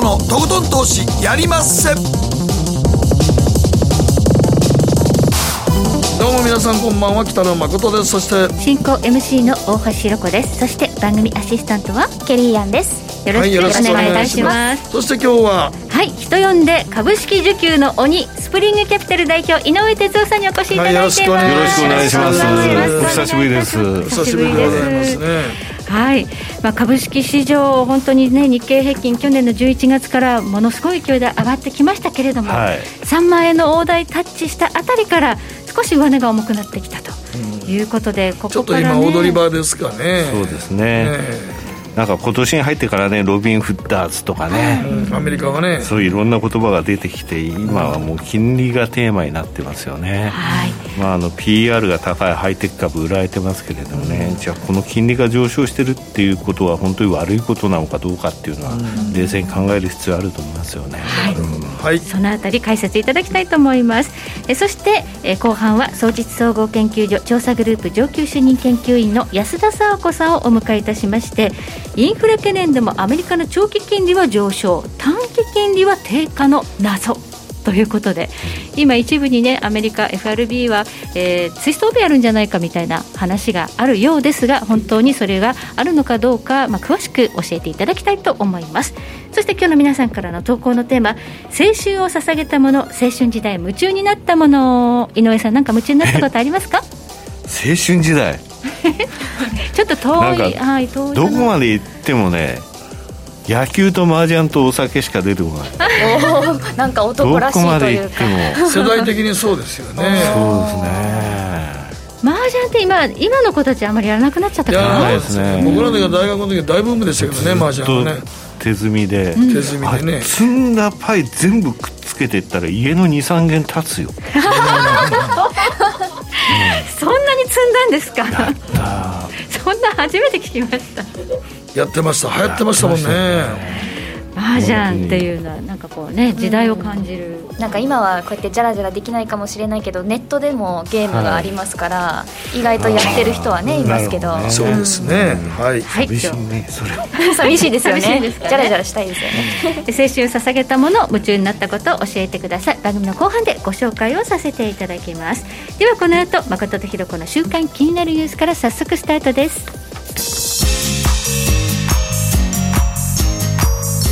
誠のとことん投資やりまっせ。どうも皆さんこんばんは北野誠です。そして進行 MC の大橋ひろ子です。そして番組アシスタントはケリーアンです。よろしくお願いいたします、そして今日は？はい人呼んで株式受給の鬼スプリングキャピタル代表井上哲夫さんにお越しいただいてます、はい、よろしくお願いします。お久しぶりです。お久しぶりでございますねはい、まあ、株式市場、本当にね、日経平均、去年の11月からものすごい勢いで上がってきましたけれども、はい、3万円の大台タッチしたあたりから、少し上値が重くなってきたということで、ここから、ね、ちょっと今、踊り場ですかね。そうですね、ねなんか今年に入ってからねロビン・フッダーズとかね、うん、アメリカはね。そういういろんな言葉が出てきて今はもう金利がテーマになってますよね、はい。まあ、あの PR が高いハイテク株売られてますけれどもね、うん、じゃあこの金利が上昇してるっていうことは本当に悪いことなのかどうかっていうのは冷静に考える必要あると思いますよね、はい、はい、そのあたり解説いただきたいと思います。えそしてえ後半は総実総合研究所調査グループ上級主任研究員の安田沙子さんをお迎えいたしましてインフレ懸念でもアメリカの長期金利は上昇短期金利は低下の謎ということで今一部にねアメリカ FRB は、えー、ツイストオペやるんじゃないかみたいな話があるようですが本当にそれがあるのかどうか、まあ、詳しく教えていただきたいと思います。そして今日の皆さんからの投稿のテーマ青春を捧げたもの青春時代夢中になったもの。井上さん何か夢中になったことありますか？青春時代。ちょっと遠い。はい遠いどこまで行ってもね野球と麻雀とお酒しか出てこない。なんか男らしいというか。世代的にそうですよね。そうですね。麻雀って今今の子たちあんまりやらなくなっちゃったからないですね。僕らが大学の時大ブームでしたけどね麻雀はね。手積みで、うん、手積みでね。積んだパイ全部くっつけていったら家の23軒立つよ、うん、そんなに積んだんですか？そんな初めて聞きました。やってました。流行ってましたもんね麻雀っていうのはなんかこうね時代を感じる、うん、なんか今はこうやってじゃらじゃらできないかもしれないけどネットでもゲームがありますから、はい、意外とやってる人はねいますけど、ね、そうですね、はい、はい、寂しいねそれ。寂しいですよね。ね。じゃらじゃらしたいですよね。青春捧げたもの夢中になったことを教えてください。番組の後半でご紹介をさせていただきます。ではこの後誠とひろ子の週刊気になるニュースから早速スタートです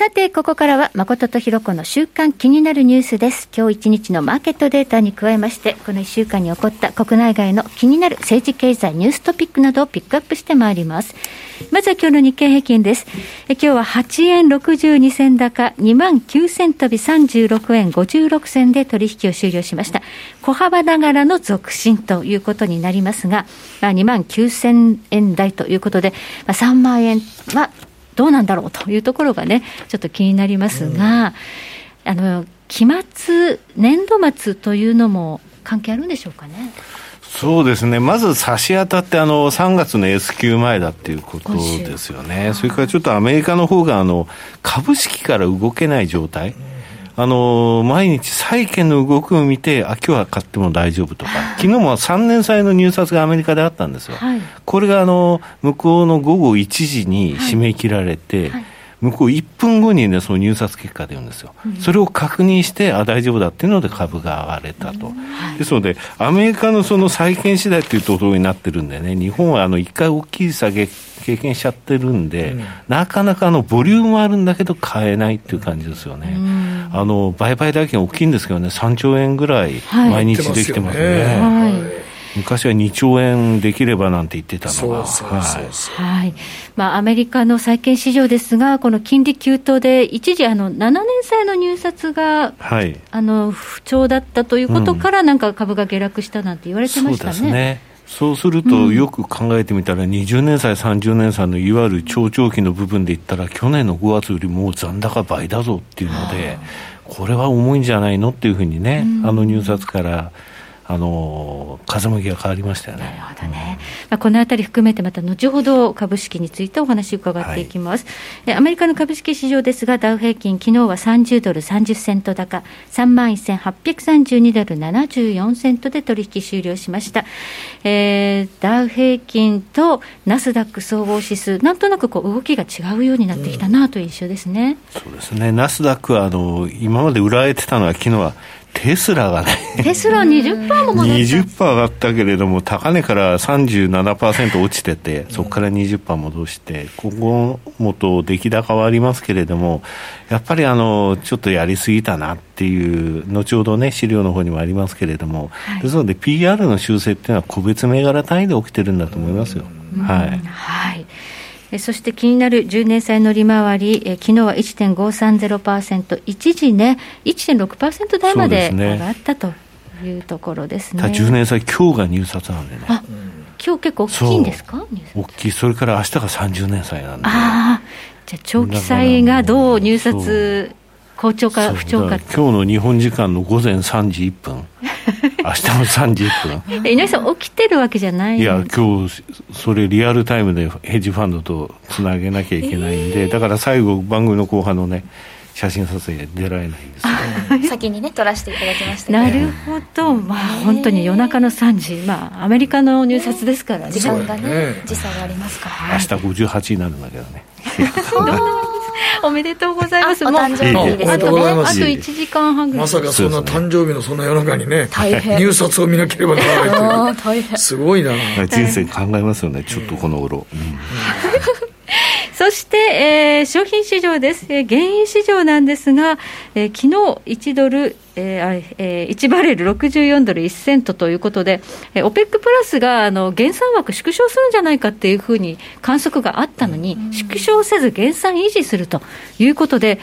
さて、ここからは誠とひろ子の週間気になるニュースです。今日一日のマーケットデータに加えまして、この1週間に起こった国内外の気になる政治経済ニューストピックなどをピックアップしてまいります。まずは今日の日経平均です。え今日は8円62銭高、2万9000飛び36円56銭で取引を終了しました。小幅ながらの続伸ということになりますが、まあ、2万9000円台ということで、まあ、3万円はどうなんだろうというところがね、ちょっと気になりますが、あの期末、年度末というのも関係あるんでしょうかね？そうですね、まず差し当たってあの3月の S q 前だっていうことですよね、それからちょっとアメリカの方があが株式から動けない状態。あの毎日債券の動きを見て、あ、今日は買っても大丈夫とか、昨日も3年債の入札がアメリカであったんですよ。はい、これがあの向こうの午後1時に締め切られて、はい。はい向こう1分後にね、その入札結果出るんですよ。うん、それを確認して、あ、大丈夫だっていうので株が上がれたと。うん。はい、ですので、アメリカのその債券次第っていうところになってるんでね、日本はあの一回大きい下げ経験しちゃってるんで、うん、なかなかあのボリュームあるんだけど買えないっていう感じですよね。あの、売買代金大きいんですけどね、3兆円ぐらい毎日できてますね。はい。昔は2兆円できればなんて言ってたのが、はい。まあ、アメリカの債券市場ですが、この金利急騰で、一時あの、7年債の入札が、はい、あの不調だったということから、なんか株が下落したなんて言われてましたね。そうですると、よく考えてみたら、20年債、30年債のいわゆる長長期の部分で言ったら、去年の5月よりも残高倍だぞっていうので、これは重いんじゃないのっていうふうにね、あの入札からあの風向きが変わりましたよね。なるほどね。まあ、このあたり含めて、また後ほど株式についてお話伺っていきます。はい、アメリカの株式市場ですが、ダウ平均、昨日は30ドル30セント高、3万1832ドル74セントで取引終了しました。えー、ダウ平均とナスダック総合指数、なんとなくこう動きが違うようになってきたなという印象ですね。うん、そうですね。ナスダックはあの今まで売られてたのは昨日はテスラがねテスラ20%も戻った。20%上がったけれども高値から37%落ちててそこから20%戻して今後もと出来高はありますけれどもやっぱりあのちょっとやりすぎたなっていう後ほどね資料の方にもありますけれども、はい、ですので PR の修正っていうのは個別銘柄単位で起きてるんだと思いますよ。はい、はいそして気になる10年債の利回り、え昨日は1.530%、一時ね、1.6%台まで上がったというところですね。すね10年債、今日が入札なんでね。あ今日結構大きいんですか？大きい、それから明日が30年債なんで。ああ、じゃあ長期債がどう入札好調か不調か。今日の日本時間の午前3時1分。明日の3時1分。稲井さん起きてるわけじゃないいや今日それリアルタイムでヘッジファンドとつなげなきゃいけないんで、えー、だから最後番組の後半のね写真撮影出られないんです 先にね撮らせていただきましたなるほど、まあ本当に夜中の3時。まあアメリカの入札ですからね。時間がね時差がありますから、明日58になるんだけどね おめでとうございます。お誕生日ですね。あと1時間半ぐらい。まさかそんな誕生日のそんな夜中にね、入札を見なければならないという。すごいな。人生考えますよね、ちょっとこの頃。そして、えー、商品市場です、えー、原油市場なんですが、えー、昨日1ドル、えーえー、1バレル64ドル1セントということで、えー、OPEC プラスがあの減産枠縮小するんじゃないかっていうふうに観測があったのに、縮小せず減産維持するということで、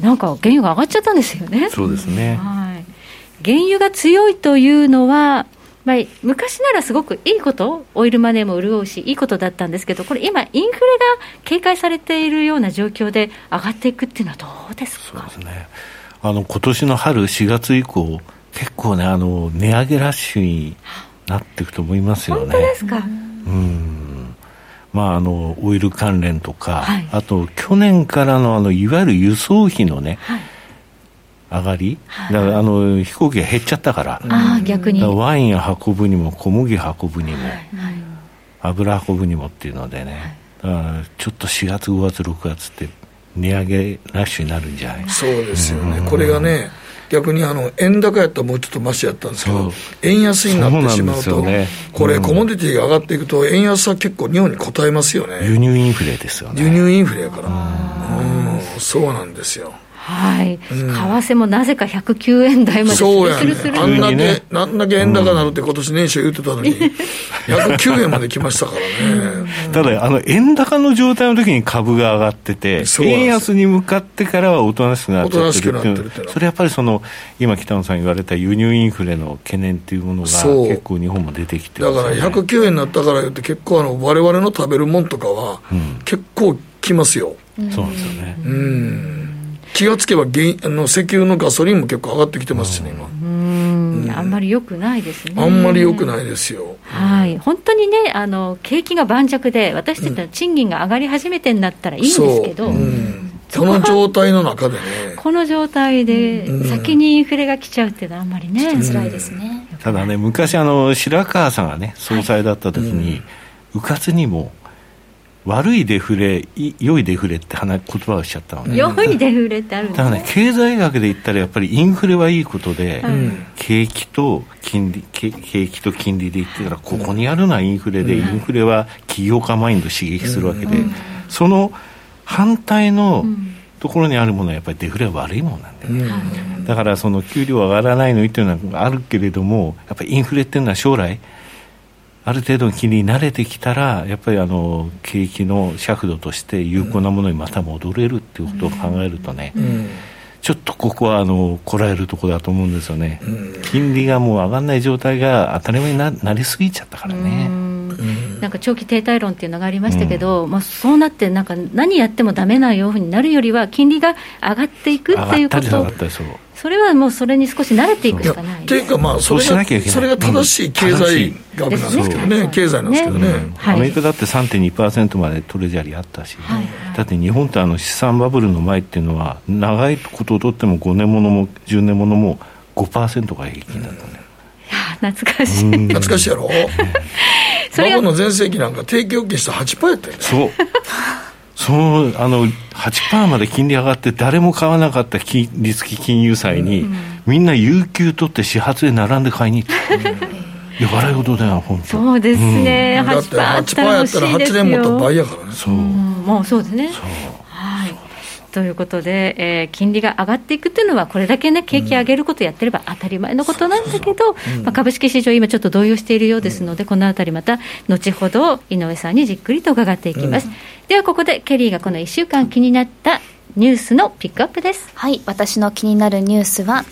なんか原油が上がっちゃったんですよね。そうですね、はい、原油が強いというのは、まあ、昔ならすごくいいこと、オイルマネーも潤うし、いいことだったんですけど、これ、今、インフレが警戒されているような状況で上がっていくっていうのはどうですか？そうですね。あの今年の春、4月以降、結構ね、あの値上げラッシュになっていくと思いますよね。本当ですか？うん。まあ、あのオイル関連とか、はい、あと去年からのあのいわゆる輸送費のね、はい上がり、だからあの飛行機が減っちゃったから、あ逆に。ワイン運ぶにも小麦運ぶにも、油運ぶにもっていうのでね、だからちょっと4月、5月、6月って値上げラッシュになるんじゃない？そうですよね、これがね、逆にあの円高やったらもうちょっとましやったんですけど、円安になってしまうと、ね、これ、コモディティが上がっていくと、円安は結構、日本に応えますよね。輸入インフレですよね。輸入インフレやから、うん、そうなんですよ。はい、為替もなぜか109円台までそうや、ね、あんだけ、あんだけ円高なるって今年年初言ってたのに、109円まで来ましたからね。ただ、あの、円高の状態の時に株が上がってて、円安に向かってからはおとなしくなっちゃってるっていうそれやっぱりその、今北野さん言われた輸入インフレの懸念っていうものが結構日本も出てきて、ね、だから109円になったから言って結構あの、われわれの食べるもんとかは、結構きますよ。うん、そうなんですよね。うん気がつけば原あの石油のガソリンも結構上がってきてますしね、今。うんあんまり良くないですね。あんまり良くないですよ。はい。本当にね、あの、景気が盤石で、私たちの賃金が上がり始めてんだったらいいんですけど、うんこの状態の中でね。この状態で、先にインフレが来ちゃうっていうのはあんまりね。辛いですね。ただね、昔、あの、白川さんがね、総裁だった時に、うかつにも、悪いデフレ、良いデフレって言葉をしちゃったのね。良いデフレってあるんですね。だからね、経済学で言ったらやっぱりインフレはいいことで、うん、景気と金利、景気と金利で言ってたら、ここにあるのはインフレで、うん、インフレは起業家マインド刺激するわけで、うん、その反対のところにあるものはやっぱりデフレは悪いものなんだよね。だからその給料上がらないのにっていうのはあるけれども、やっぱりインフレっていうのは将来、ある程度の気に慣れてきたら、やっぱりあの景気の尺度として有効なものにまた戻れるっていうことを考えるとね、うん、ちょっとここはあのこらえるところだと思うんですよね、うん、金利がもう上がらない状態が当たり前にななりすぎちゃったからね。なんか長期停滞論っていうのがありましたけど、うん、まあ、そうなって、なんか何やってもだめなようになるよりは、金利が上がっていくっていうことそれはもうそれに少し慣れていくしかないっていうか、まあ、それがそれが正しい経済学なんですけどね、経済なんですけどね、アメリカだって3.2%までトレジャリーあったし、だって日本ってあの資産バブルの前っていうのは、長いことをとっても5年ものも10年ものも5%が平均だったね。懐かしい。懐かしいやろ？バブルの全盛期なんか定期預金したら8%やったよね。そうそのあの8%まで金利上がって誰も買わなかった金利付き金融債に、うん、みんな有給取って始発で並んで買いに行って、いや笑い事だよ本当。そうですね、うん、だって8%やったら8年もった倍やからね。そう、うん、もうそうですね。そうということで、えー、金利が上がっていくというのは、これだけね、景気上げることやってれば当たり前のことなんだけど、まあ、株式市場、今ちょっと動揺しているようですので、このあたりまた、後ほど井上さんにじっくりと伺っていきます。では、ここでケリーがこの1週間気になったニュースのピックアップです。はい、私の気になるニュースは、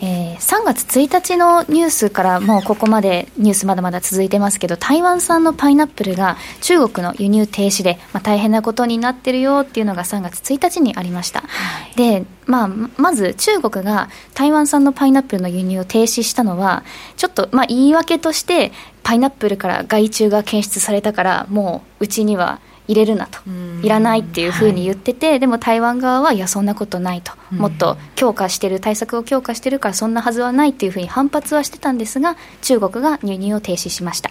えー、3月1日のニュースからもうここまでニュースまだまだ続いてますけど台湾産のパイナップルが中国の輸入停止で、まあ、大変なことになってるよっていうのが3月1日にありました、はい、で、まあ、まず中国が台湾産のパイナップルの輸入を停止したのはちょっと、まあ、言い訳としてパイナップルから害虫が検出されたからもううちには入れるなと、いらないっていうふうに言ってて、はい、でも台湾側は、いや、そんなことないと、もっと強化してる、対策を強化してるから、そんなはずはないっていうふうに反発はしてたんですが、中国が輸入を停止しました。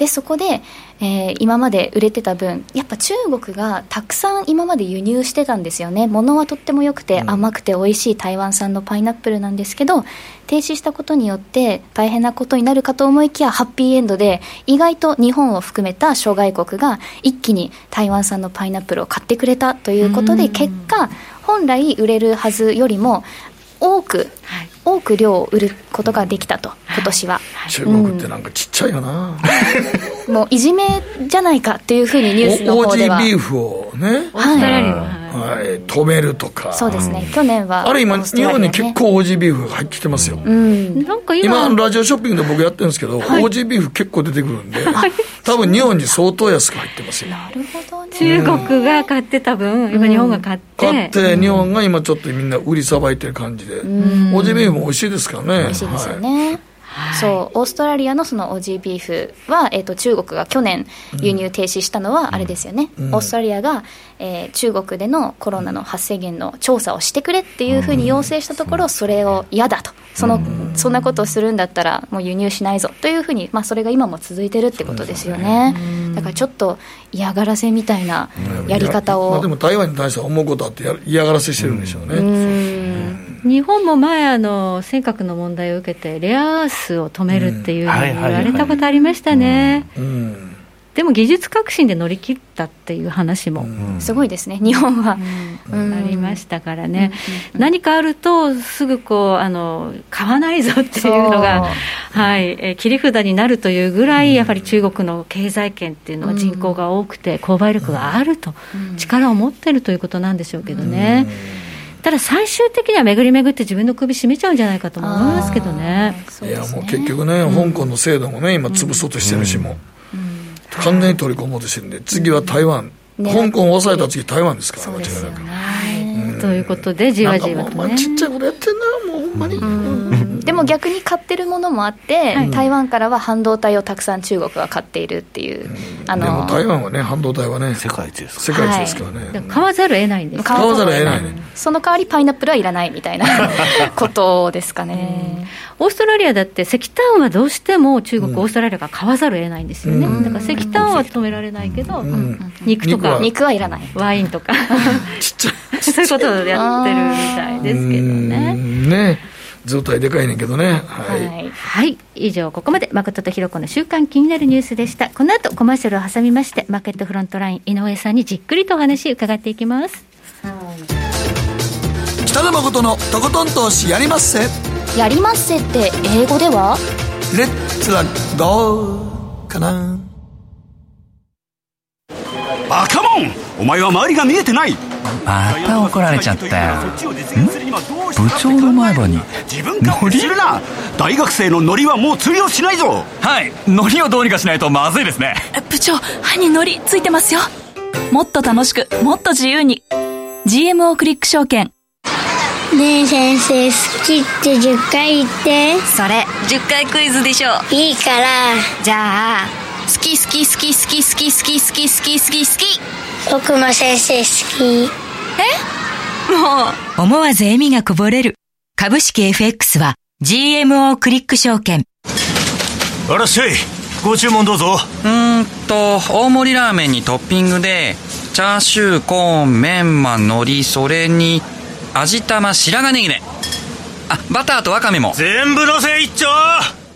でそこで、えー、今まで売れてた分やっぱ中国がたくさん今まで輸入してたんですよね。物はとっても良くて甘くて美味しい台湾産のパイナップルなんですけど停止したことによって大変なことになるかと思いきやハッピーエンドで意外と日本を含めた諸外国が一気に台湾産のパイナップルを買ってくれたということで結果本来売れるはずよりも多く、はい、多く量を売ることができたと、今年は、中国ってなんかちっちゃいよな、うん、もういじめじゃないかっていうふうにニュースの方では。オージービーフをね、はい。はい、止めるとか。そうですね、去年はあれ今日本に結構オージービーフ入ってきてますよ、うん、なんか今今ラジオショッピングで僕やってるんですけど、はい、オージービーフ結構出てくるんで、多分日本に相当安く入ってますよ。なるほどね。中国が買ってた分今日本が買って、買って日本が今ちょっとみんな売りさばいてる感じで、オージービーフも美味しいですからね。美味しいですよね、はい。そうオーストラリアのそのオージービーフは、えーと、中国が去年輸入停止したのはあれですよね、うん、オーストラリアが、えー、中国でのコロナの発生源の調査をしてくれっていうふうに要請したところ、それを嫌だと。その、そんなことをするんだったらもう輸入しないぞというふうに、まあ、それが今も続いてるってことですよね、ね、だからちょっと嫌がらせみたいなやり方を、まあ、でも台湾に対しては思うことあって嫌がらせしてるんでしょうね、う日本も前あの尖閣の問題を受けてレアアースを止めるっていうふうに言われたことありましたね、でも技術革新で乗り切ったっていう話も、すごいですね、日本は、うん、ありましたからね、何かあると、すぐこうあの買わないぞっていうのが、はい。え切り札になるというぐらい、やはり中国の経済圏っていうのは人口が多くて、購買力があると、力を持ってるということなんでしょうけどね。ただ最終的には巡り巡って自分の首絞めちゃうんじゃないかと思いますけどね。いやもう結局ね、香港の制度もね、今、潰そうとしてるしも。完全に取り込もうとしてるんで、次は台湾、ね、香港を抑えた次、台湾ですから、間違いなく。ということで、じわじわと、ね、ちっちゃいことやってんな、もうほんまに。でも逆に買ってるものもあって、はい、台湾からは半導体をたくさん中国は買っているっていう、あのでも台湾はね、半導体はね、世界一です。世界一ですからね、はい、買わざるを得ないんです。買わざるを得ないね、その代わりパイナップルはいらないみたいな。ことですかね。オーストラリアだって石炭はどうしても中国、オーストラリアが買わざるを得ないんですよね、だから石炭は止められないけど、肉とか肉はいらない。ワインとか。ちっちゃい。そういうことをやってるみたいですけどね。ね図体でかいねんけどね。はい。はい、はい、以上、ここまで誠とひろ子の週刊気になるニュースでした。この後、コマーシャルを挟みまして、マーケットフロントライン、井上さんにじっくりとお話伺っていきます。北野誠のとことん投資やりまっせ。やりまっせって英語では？レッツラゴーかな。バカモンお前は周りが見えてないまた怒られちゃったよ。部長の前歯に。自分からするな。大学生のノリはもう釣りをしないぞ。はい。ノリをどうにかしないとまずいですね。部長歯にノリついてますよ。もっと楽しくもっと自由に。GMO クリック証券。ねえ先生好きって10回言って。それ10回クイズでしょ。いいから。じゃあ好き好き好き好き好き好き好き好き好き好き僕も先生好き。え？もう。思わず笑みがこぼれる。株式 FX は GMO クリック証券。あらっしゃいご注文どうぞ。うんと大盛りラーメンにトッピングでチャーシューコーンメンマ海苔それに味玉白髪ネギね。あバターとワカメも。全部のせ一丁。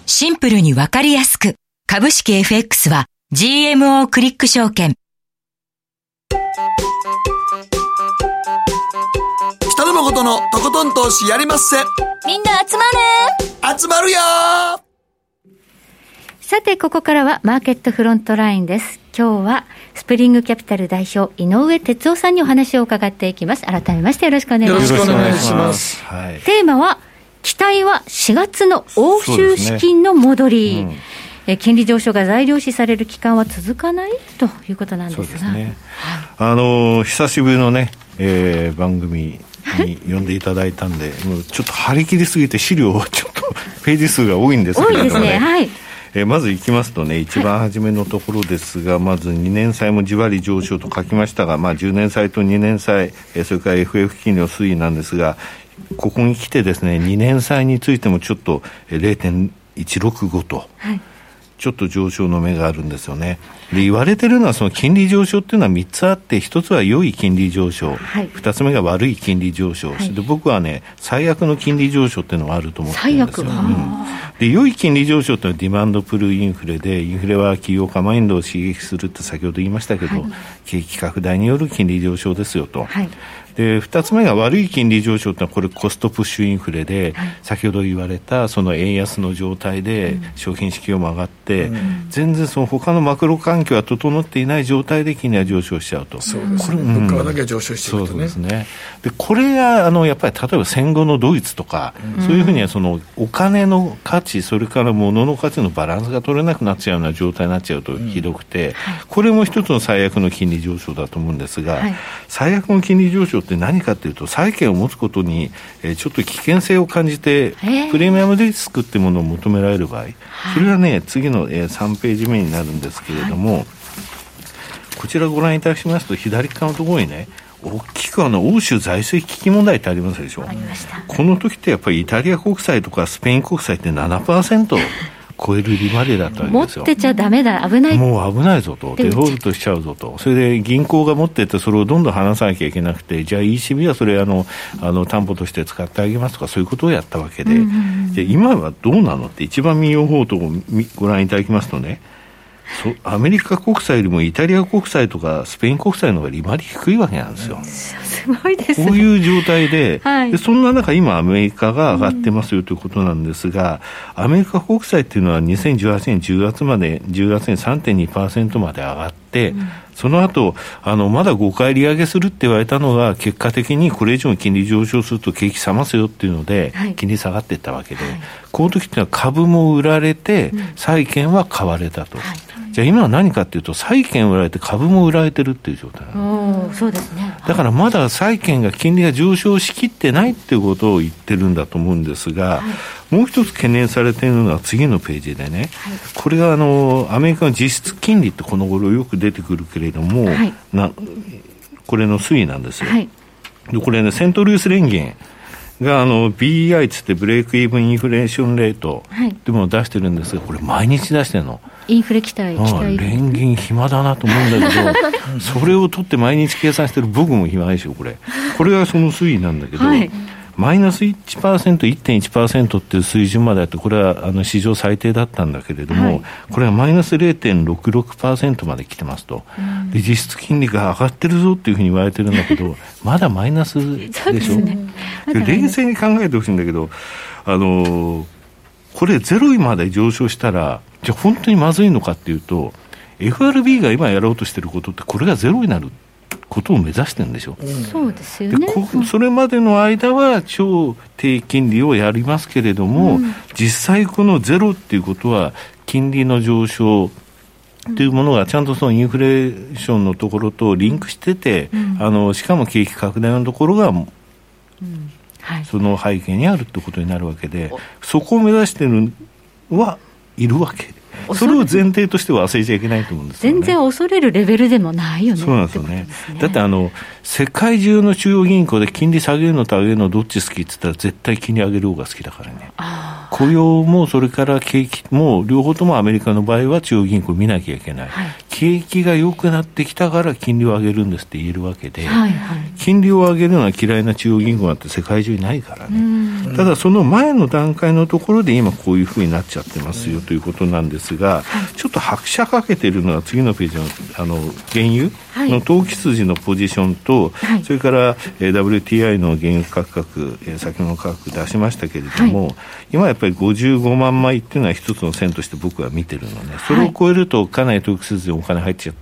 シンプルにわかりやすく。株式 FX は GMO クリック証券北野誠のとことん投資やりまっせみんな集まる集まるよさて、ここからはマーケットフロントラインです。今日はスプリングキャピタル代表、井上哲夫さんにお話を伺っていきます。改めましてよろしくお願いします。よろしくお願いします。はい、テーマは、期待は4月の欧州資金の戻り。え金利上昇が材料視される期間は続かないということなんですが。ねはい、あの久しぶりのね、えー、番組に呼んでいただいたんで、もうちょっと張り切りすぎて資料ちょっとページ数が多いんですけれども、ね、多いですね。はい。えまずいきますとね、一番初めのところですが、はい、まず2年債もじわり上昇と書きましたが、まあ、10年債と2年債、えそれから FF 金利の推移なんですが、ここに来てですね、2年債についてもちょっと0.165と。はいちょっと上昇の目があるんですよね。で、言われてるのは、その金利上昇っていうのは3つあって、1つは良い金利上昇、はい、2つ目が悪い金利上昇、はい、で僕はね、最悪の金利上昇っていうのがあると思ってるんですよ。うん、で良い金利上昇っていうのはディマンドプルインフレで、インフレは企業家マインドを刺激するって先ほど言いましたけど、はい、景気拡大による金利上昇ですよと。で2つ目が悪い金利上昇というのはこれコストプッシュインフレで、はい、先ほど言われたその円安の状態で商品市況も上がって、うん、全然その他のマクロ環境は整っていない状態で金利は上昇しちゃうと。そうですね、物価だけ上昇していくと、ね、そうですね。でこれがあのやっぱり例えば戦後のドイツとか、うん、そういうふうにはそのお金の価値それから物の価値のバランスが取れなくなっちゃうような状態になっちゃうとひどくて、うん、これも一つの最悪の金利上昇だと思うんですが、はい、最悪の金利上昇って何かというとと債券を持つことに、えー、ちょっと危険性を感じて、プレミアムリスクっていうものを求められる場合、それがね、次の、えー、3ページ目になるんですけれども、はい、こちらご覧いただきますと、左側のところにね、大きくあの欧州財政危機問題ってありますでしょ。この時ってやっぱりイタリア国債とかスペイン国債って7%。超える利回りだったわけですよ。持ってちゃだめだ、危ない。もう危ないぞと、デフォルトしちゃうぞと、それで銀行が持ってて、それをどんどん離さなきゃいけなくて、じゃあ ECB はそれあの、あの担保として使ってあげますとか、そういうことをやったわけで、で今はどうなのって、一番民謡報道をご覧いただきますとね、そアメリカ国債よりもイタリア国債とかスペイン国債の方が利回り低いわけなんですよ。すごいです、ね、こういう状態ではい、で、そんな中、今、アメリカが上がってますよということなんですが、うん、アメリカ国債っていうのは2018年10月まで、10月に3.2%まで上がって、うんその後あのまだ5回利上げするって言われたのが、結果的にこれ以上に金利上昇すると景気冷ますよっていうので、金利下がっていったわけで、はい、この時っていうのは株も売られて、債券は買われたと。はい。じゃあ今は何かっていうと、債券売られて株も売られてるっていう状態そうですね。だからまだ債券が金利が上昇しきってないっていうことを言ってるんだと思うんですが、はい、もう一つ懸念されているのは次のページでね、はい、これがあの、アメリカの実質金利ってこの頃よく出てくるけれども、はい、なこれの推移なんですよ。でこれね、セントルイス連銀。があの BEI つってブレイクイーブンインフレーションレートってものを出してるんですが、これ毎日出してるの。インフレ期待、期待。連銀暇だなと思うんだけど、それを取って毎日計算してる僕も暇でしょ、これ。これがその推移なんだけど、はいマイナス1%、1.1%っていう水準まであって、これはあの史上最低だったんだけれども、はい、これはマイナス0.66%まで来てますと、で、実質金利が上がってるぞっていうふうに言われてるんだけど、まだマイナスでしょ？ね、冷静に考えてほしいんだけど、あのこれゼロ位まで上昇したら、じゃあ本当にまずいのかっていうと、FRB が今やろうとしてることって、これがゼロになることを目指してるんでしょ、うん、そうですよね。それまでの間は超低金利をやりますけれども、うん、実際このゼロっていうことは金利の上昇というものがちゃんとそのインフレーションのところとリンクしてて、うん、あのしかも景気拡大のところが、その背景にあるってことになるわけで、そこを目指してるはいるわけそれを前提として忘れちゃいけないと思うんです、ね、全然恐れるレベルでもないよね。そうなんですよね。ねだってあの、世界中の中央銀行で金利下げるのと上げるのどっち好きって言ったら絶対金利上げる方が好きだからね。雇用もそれから景気も両方ともアメリカの場合は中央銀行見なきゃいけない、はい、景気が良くなってきたから金利を上げるんですって言えるわけで、はいはい、金利を上げるのは嫌いな中央銀行なんて世界中にないからね、ただその前の段階のところで今こういうふうになっちゃってますよということなんですが、ちょっと拍車かけてるのは次のページのあの原油の投機筋のポジションと、はい、それから、えー、WTI の原油価格、えー、先物価格出しましたけれども、はい、今やっぱり55万枚っていうのは一つの線として僕は見てるのね、それを超えるとかなり投機筋にお金入っちゃ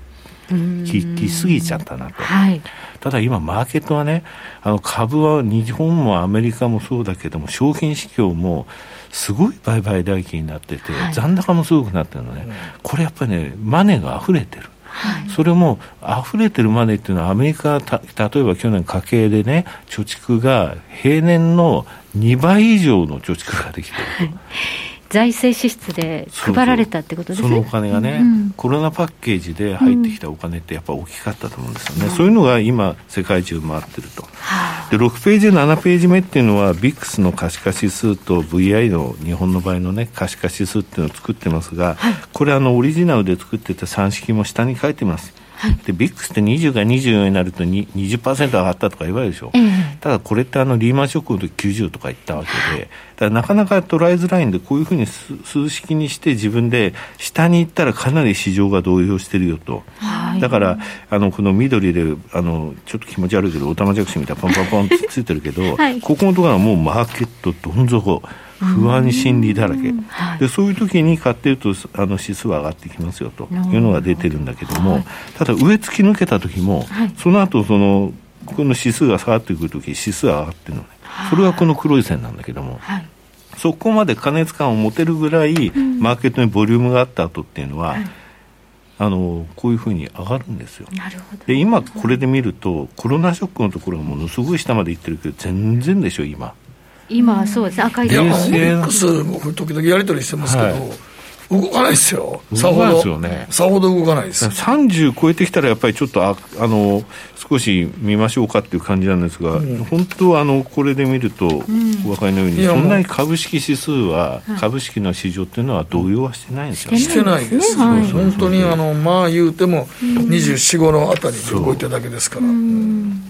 ききすぎちゃったなと。はい。ただ今、マーケットはね、あの株は日本もアメリカもそうだけども、商品市況もすごい売買代金になってて、はい、残高もすごくなってるのね、これやっぱりね、マネーが溢れてる。はい、それも溢れてるマネーっていうのは、アメリカた、例えば去年、家計でね、貯蓄が平年の2倍以上の貯蓄ができてると。はい財政支出で配られたってことですね。そのお金がね、うん、コロナパッケージで入ってきたお金ってやっぱ大きかったと思うんですよね、うん、そういうのが今世界中回ってると、で6ページ7ページ目っていうのは VIX の可視化指数と VI の日本の場合のね可視化指数っていうのを作ってますが、はい、これあのオリジナルで作ってた算式も下に書いてますはい、でビックスって20が24になると20%上がったとか言われるでしょ、えー、ただこれってあのリーマンショックの時90とか言ったわけで、だからなかなか捉えづらいんで、こういうふうに数式にして自分で下に行ったらかなり市場が動揺してるよと、はい、だからあのこの緑であのちょっと気持ち悪いけど、オタマジャクシみたいなポンポンポンってついてるけど、はい、ここのところはもうマーケットどん底。不安心理だらけ、はい、でそういう時に買ってるとあの指数は上がってきますよというのが出てるんだけども、はい、ただ上突き抜けた時も、はい、その後そのこの指数が下がってくる時指数は上がってるのね。それはこの黒い線なんだけども、そこまで過熱感を持てるぐらい、マーケットにボリュームがあった後っていうのは、あのこういうふうに上がるんですよ。で今これで見るとコロナショックのところがものすごい下までいってるけど全然でしょ今。今そうです赤いいやオリックス僕時々やり取りしてますけど、はい。動かないですよ、さほど、ね、さほど動かないです。30超えてきたら、やっぱりちょっとああの少し見ましょうかっていう感じなんですが、うん、本当はあのこれで見ると、お分かりのように、そんなに株式指数は、株式の市場っていうのは動揺はしてないんですよ、ね、してないです、はい、本当にあのまあ言うても、24、5のあたりで動いてるだけですから。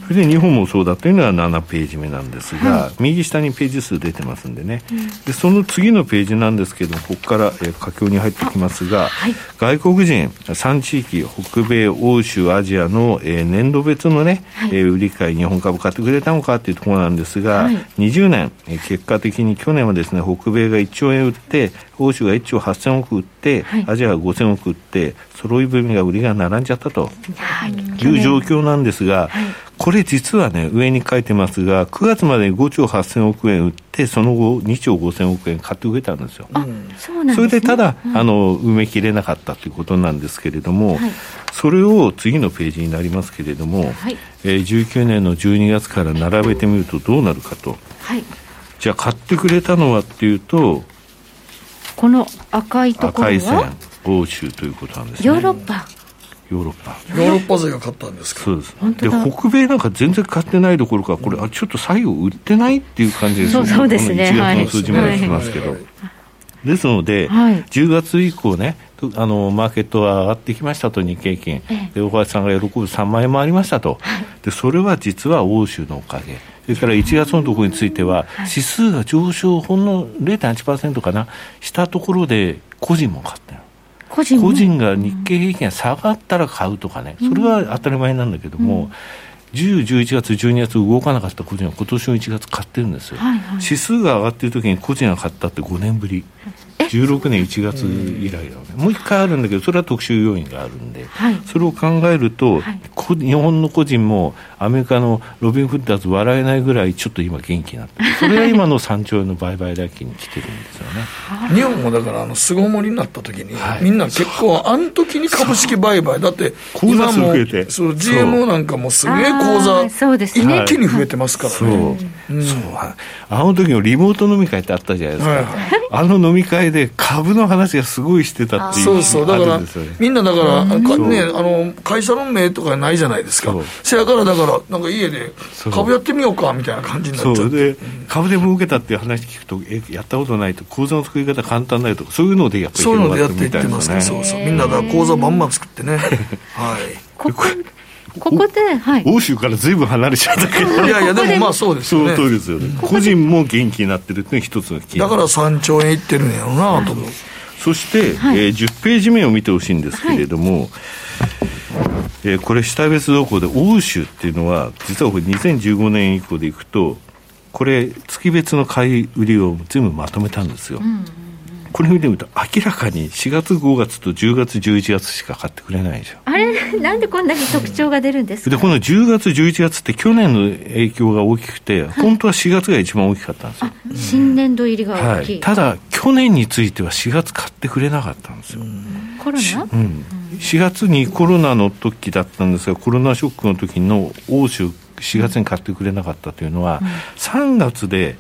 それで日本もそうだというのは7ページ目なんですが、はい、右下にページ数出てますんでね、うん、でその次のページなんですけどここから、えー、佳境に入ってきますが、はい、外国人3地域北米欧州アジアの、えー、年度別のね、はい、えー、売り買い日本株買ってくれたのかっていうところなんですが、はい、20年、えー、結果的に去年はですね北米が1兆円売って欧州が1兆8000億売って、アジアが5000億売って揃い踏みが売りが並んじゃったと。い。う状況なんですが、これ実はね、上に書いてますが、9月までに5兆8000億円売って、その後2兆5000億円買ってくれたんですよ。あそれでただ、あの、埋めきれなかったということなんですけれども、はい、それを次のページになりますけれども、はい、えー、19年の12月から並べてみるとどうなるかと。はい、じゃあ買ってくれたのはっていうと、この赤いところは？赤い線、欧州ということなんですね。ヨーロッパ。ヨーロッパ。ヨーロッパ勢が勝ったんですか？そうです。で北米なんか全然買ってないどころかこれあちょっと最後売ってないっていう感じですそうそうですね。1月の数字まで来ますけど、はい、ですので、はい、10月以降ねあのマーケットは上がってきましたと日経金、で大橋さんが喜ぶ3万円もありましたと、でそれは実は欧州のおかげ。それから1月のところについては、指数が上昇ほんの0.8%かな。したところで個人も買ったよ個人個人が日経平均が下がったら買うとかね、それは当たり前なんだけども、うん、10、11月、12月動かなかった個人は今年の1月買ってるんですよ、はいはい、指数が上がってる時に個人が買ったって5年ぶり。16年1月以来だね、もう一回あるんだけど、それは特殊要因があるんで、はい、それを考えると、はい、日本の個人もアメリカのロビン・フッダーズ笑えないぐらいちょっと今元気になって それが今の3兆円の売買代金に来てるんですよね。日本もだからあの巣ごもりになった時に、はい、みんな結構あの時に株式売買。だって今もそう GMO なんかもすげえ口座そうです、ね、一気に増えてますからね、そう、うん、そう。あの時のリモート飲み会ってあったじゃないですか、はいあの飲み会で株の話がすごいしてたっていうそうそう。だからみんなだからねあの会社の名とかないじゃないですか。せやからだからなんか家で株やってみようかみたいな感じになっちゃって株で儲けたっていう話聞くとえやったことないと口座の作り方簡単だよとかそういうのでやっぱりそういうのでやっていってますね。そうそう。みんなだ口座バンバン作ってね。はい。ここここで、はい、欧州からずいぶん離れちゃったけど。いやいやでもまあそうですよね。その通りですよね。個人も元気になってるっていうのが一つのだから3兆円いってるんやろうなと思う、そして、はい、えー、10ページ目を見てほしいんですけれども、はい、えー、これ、主体別動向で、欧州っていうのは、実はこれ、2015年以降でいくと、これ、月別の買い売りを全部まとめたんですよ。うんこれ見てみると明らかに4月5月と10月11月しか買ってくれないでしょあれ？なんでこんなに特徴が出るんですか？でこの10月11月って去年の影響が大きくて、はい、本当は4月が一番大きかったんですよ。新年度入りが大きい、はい、ただ去年については4月買ってくれなかったんですよ。コロナ、うん、4月にコロナの時だったんですがコロナショックの時の欧州4月に買ってくれなかったというのは、うん、3月で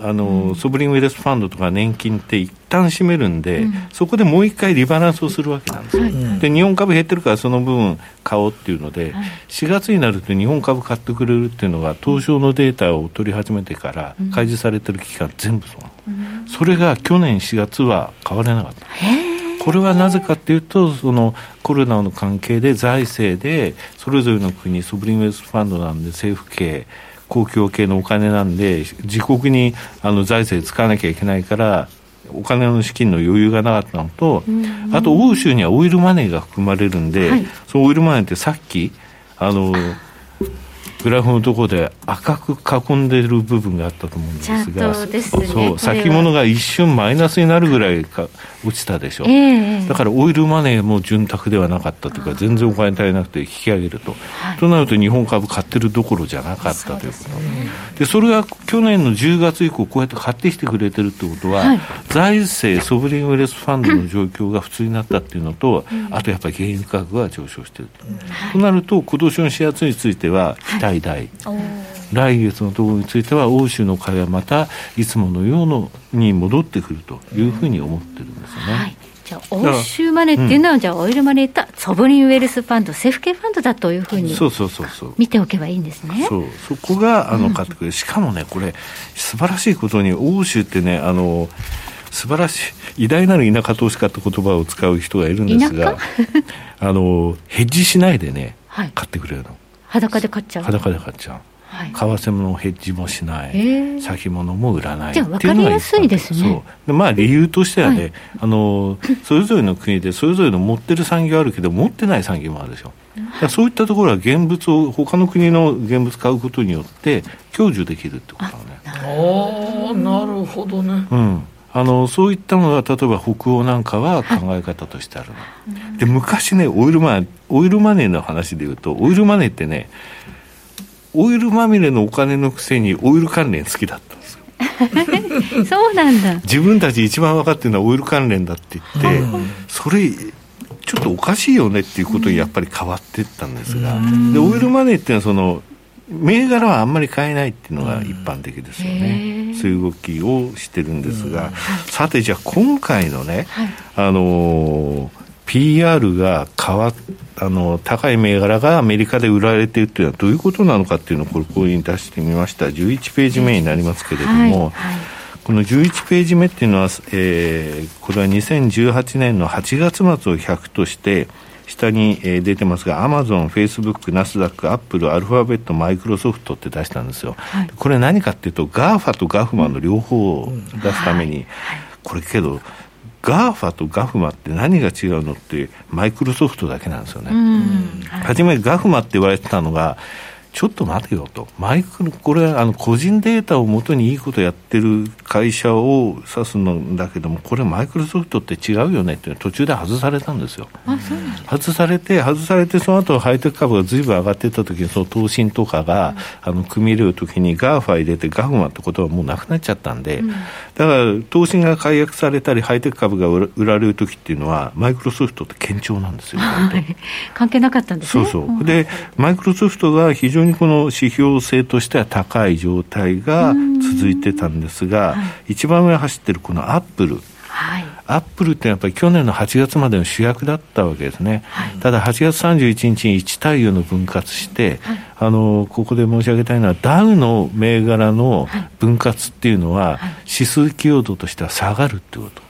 あの、うん、ソブリンウェルスファンドとか年金って一旦占めるんで、うん、そこでもう一回リバランスをするわけなんですよ、で日本株減ってるからその分買おうっていうので、はい、4月になると日本株買ってくれるっていうのが東証のデータを取り始めてから開示されてる期間全部そう、うん、それが去年4月は買われなかった。これはなぜかっていうと、そのコロナの関係で財政で、それぞれの国、ソブリンウェルスファンドなんで政府系、公共系のお金なんで、自国にあの財政使わなきゃいけないから、お金の資金の余裕がなかったのと、あと欧州にはオイルマネーが含まれるんで、はい、そのオイルマネーってさっき、あの、グラフのところで赤く囲んでいる部分があったと思うんですが、ね、そう先物が一瞬マイナスになるぐらいか落ちたでしょ、えー、だからオイルマネーも潤沢ではなかったというか全然お金足りなくて引き上げると、はい、となると日本株買ってるどころじゃなかったということ。でそれが去年の10月以降こうやって買ってきてくれてるってことは、はい、財政ソブリンウェルスファンドの状況が普通になったっていうのと、うん、あとやっぱり原油価格が上昇してると、うん、となると今年の4月については期待大、来月のところについては欧州の買いはまたいつものようのに戻ってくるというふうに思ってるんですよね。はい。じゃあ、欧州マネーっていうのは、うん、じゃあ、オイルマネーとソブリンウェルスファンド、政府系ファンドだというふうにそうそうそうそう。見ておけばいいんですね。そう。そこがあの買ってくれる、しかもね、これ、素晴らしいことに、欧州ってね、あの素晴らしい、偉大なる田舎投資家って言葉を使う人がいるんですが、あのヘッジしないでね、はい、買ってくれるの。裸で買っちゃう裸で買っちゃう。はい、為替のヘッジもしない、先物も売らない。じゃあ分かりやすいですね。でまあ理由としてはね、はい、あのそれぞれの国でそれぞれの持ってる産業あるけど持ってない産業もあるでしょ。そういったところは現物を他の国の現物買うことによって享受できるってことだね。ああなるほどね。うんあのそういったのが例えば北欧なんかは考え方としてある、はい、で昔ねオイルマオイルマネーの話でいうとオイルマネーってねオイルまみれのお金のくせにオイル関連好きだったんですよ。そうなんだ。自分たち一番分かってるのはオイル関連だって言って、うん、それちょっとおかしいよねっていうことにやっぱり変わっていったんですが、うん、でオイルマネーっていうのはその銘柄はあんまり買えないっていうのが一般的ですよね、そういう動きをしてるんですが、さてじゃあ今回のね、はい、あのー PR が変わあの高い銘柄がアメリカで売られているというのはどういうことなのかっていうのをこれここに出してみました。11ページ目になりますけれども、はい。はい、この11ページ目っていうのは、えー、これは2018年の8月末を100として下に、えー、出てますがアマゾン、フェイスブック、ナスダック、アップル、アルファベット、マイクロソフトって出したんですよ、はい、これ何かっていうと GAFAと GAFMAの両方を出すために、これけど GAFAと GAFMAって何が違うのってマイクロソフトだけなんですよね。はじめ GAFMAって言われてたのがちょっと待てよと、マイクロ、これはあの個人データをもとにいいことやってる会社を指すんだけども、これ、マイクロソフトって違うよねって途中で外されたんですよ。外されて、外されて、その後ハイテク株がずいぶん上がっていったときに、その投信とかが、うん、あの組み入れるときに、 GAFA入れて、 GAFMAってことはもうなくなっちゃったんで、うん、だから投信が解約されたり、ハイテク株が売られるときっていうのは、マイクロソフトって堅調なんですよ。関係なかったんですね。そうそう。で、マイクロソフトが非常にこの指標性としては高い状態が続いてたんですが、はい、一番上走ってるこのアップル。はい、アップルってやっぱり去年の8月までの主役だったわけですね、はい、ただ8月31日に1対4の分割して、はい、あのここで申し上げたいのは、ダウの銘柄の分割っていうのは、指数寄与度としては下がるってこと。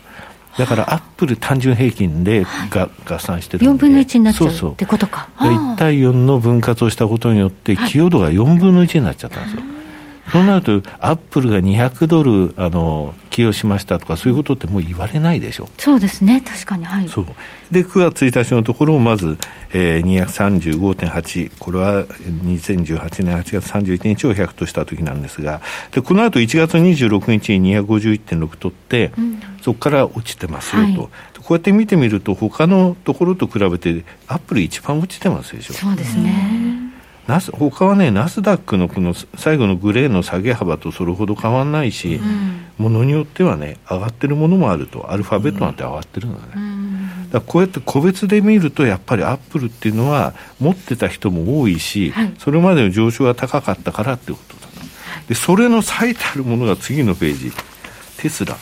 だからアップル単純平均でが、合算してるんで。4分の1になっちゃうってことか。そうそう。1対4の分割をしたことによって寄与度が4分の1になっちゃったんですよ、そうなると、アップルが200ドルあの寄与しましたとか、そういうことってもう言われないでしょそうですね、確かに、はい、そう。で9月1日のところをまず、えー、235.8、これは2018年8月31日を100とした時なんですが、でこの後1月26日に251.6取って、うん、そこから落ちてますよと。はい。こうやって見てみると、他のところと比べて、アップル一番落ちてますでしょ。そうですね。ナス他はね、ナスダックのこの最後のグレーの下げ幅とそれほど変わらないし、うん、ものによってはね、上がってるものもあると、アルファベットなんて上がってるのね。うん、だこうやって個別で見ると、やっぱりアップルっていうのは、持ってた人も多いし、はい、それまでの上昇が高かったからってことだと。で、それの最たるものが次のページ、テスラ。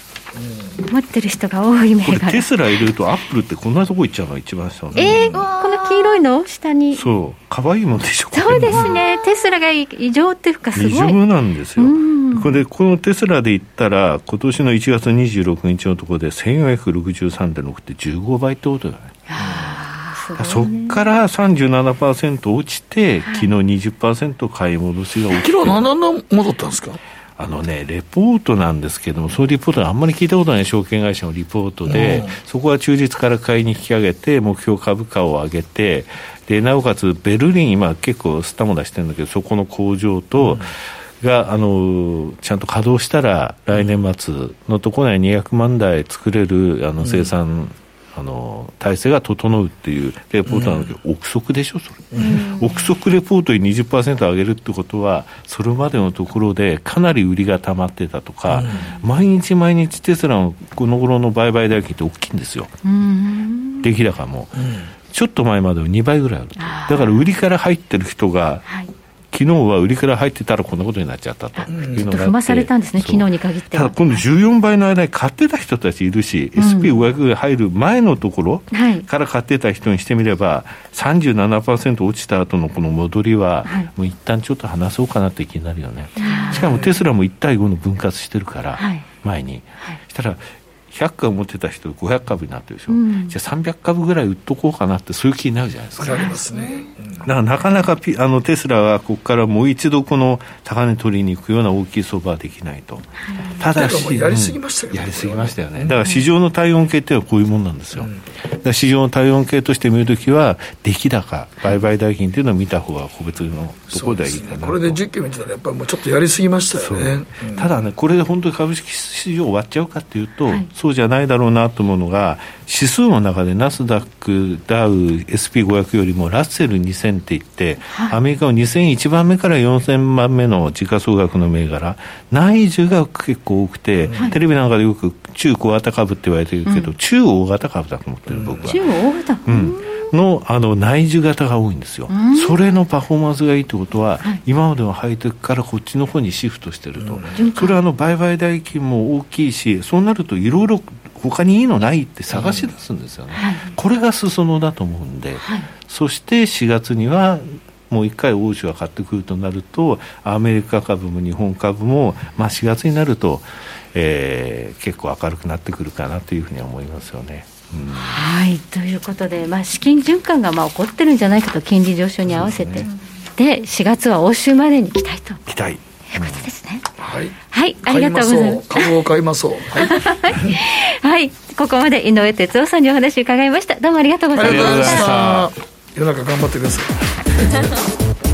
持ってる人が多い銘柄テスラ入れるとアップルってこんなとこ行っちゃうの一番下のえー、この黄色いの下に？そう。可愛いもんでしょ？そうですね。テスラが異常っていうかすごい。異常なんですよ、これでこのテスラで言ったら今年の1月26日のところで1463.6って15倍ってことだね。そこから37%落ちて、昨日20%買い戻しが起きて。昨日何戻ったんですか？あのね、レポートなんですけども、そういうリポートあんまり聞いたことない証券会社のリポートで、そこは中日から買いに引き上げて、目標株価を上げて、でなおかつベルリン、今、結構スタも出してるんだけど、そこの工場と、があのちゃんと稼働したら、来年末のところに200万台作れるあの生産あの体制が整うっていうレポートなんだけど、うん、憶測でしょ、それ、うん、憶測レポートに20%上げるってことは、それまでのところでかなり売りが溜まってたとか、うん、毎日毎日テスラのこの頃の売買代金って大きいんですよ、出来高も。ちょっと前までは2倍ぐらいある。だから売りから入ってる人が、はい昨日は売りから入ってたらこんなことになっちゃったというのが踏まされたんですね、昨日に限ってただ今度14倍の間に買ってた人たちいるし、うん、SP500 が入る前のところから買ってた人にしてみれば、37%落ちた後のこの戻りは、もう一旦ちょっと話そうかなって気になるよね。しかもテスラも1対5の分割してるから、前に。したら100株持ってた人500株になってるでしょ、うん、じゃあ300株ぐらい売っとこうかなってそういう気になるじゃないですか。なりますね。だからなかなかピあのテスラはここからもう一度この高値取りに行くような大きい相場はできないと。ただし、やりすぎましたよね。やりすぎましたよね。だから市場の体温計っていうのはこういうもんなんですよ。だから市場の体温計として見るときは、出来高、売買代金っていうのを見た方が個別のところではいいかな、ね、これで実験見てたら、やっぱりもうちょっとやりすぎましたよね。ただね、これで本当に株式市場終わっちゃうかっていうと、はい、そうじゃないだろうなと思うのが、指数の中でナスダック、ダウ、SP500 よりもラッセル2000っていって、はい、アメリカの2001番目から4000番目の時価総額の銘柄、内需が結構多くて、はい、テレビなんかでよく中小型株って言われてるけど、うん、中大型株だと思ってる、僕は。中大型、うん。のあの内需型が多いんですよ、それのパフォーマンスがいいってことは、はい、今までのハイテクからこっちの方にシフトしてると、それはあの売買代金も大きいし、そうなるといろいろ他にいいのないって探し出すんですよね、はい、これが裾野だと思うんで、はい、そして4月にはもう一回欧州が買ってくるとなるとアメリカ株も日本株も、まあ、4月になると、えー、結構明るくなってくるかなというふうに思いますよね。うん、はいということで、まあ、資金循環がまあ起こってるんじゃないかと金利上昇に合わせてで、ね、4月は欧州までに期待と。期待いうことですね。はい。はい、ありがとうございます。株を買いましょう。はい。はい、ここまで井上哲夫さんにお話伺いました。どうもありがとうございました。世の中頑張ってください。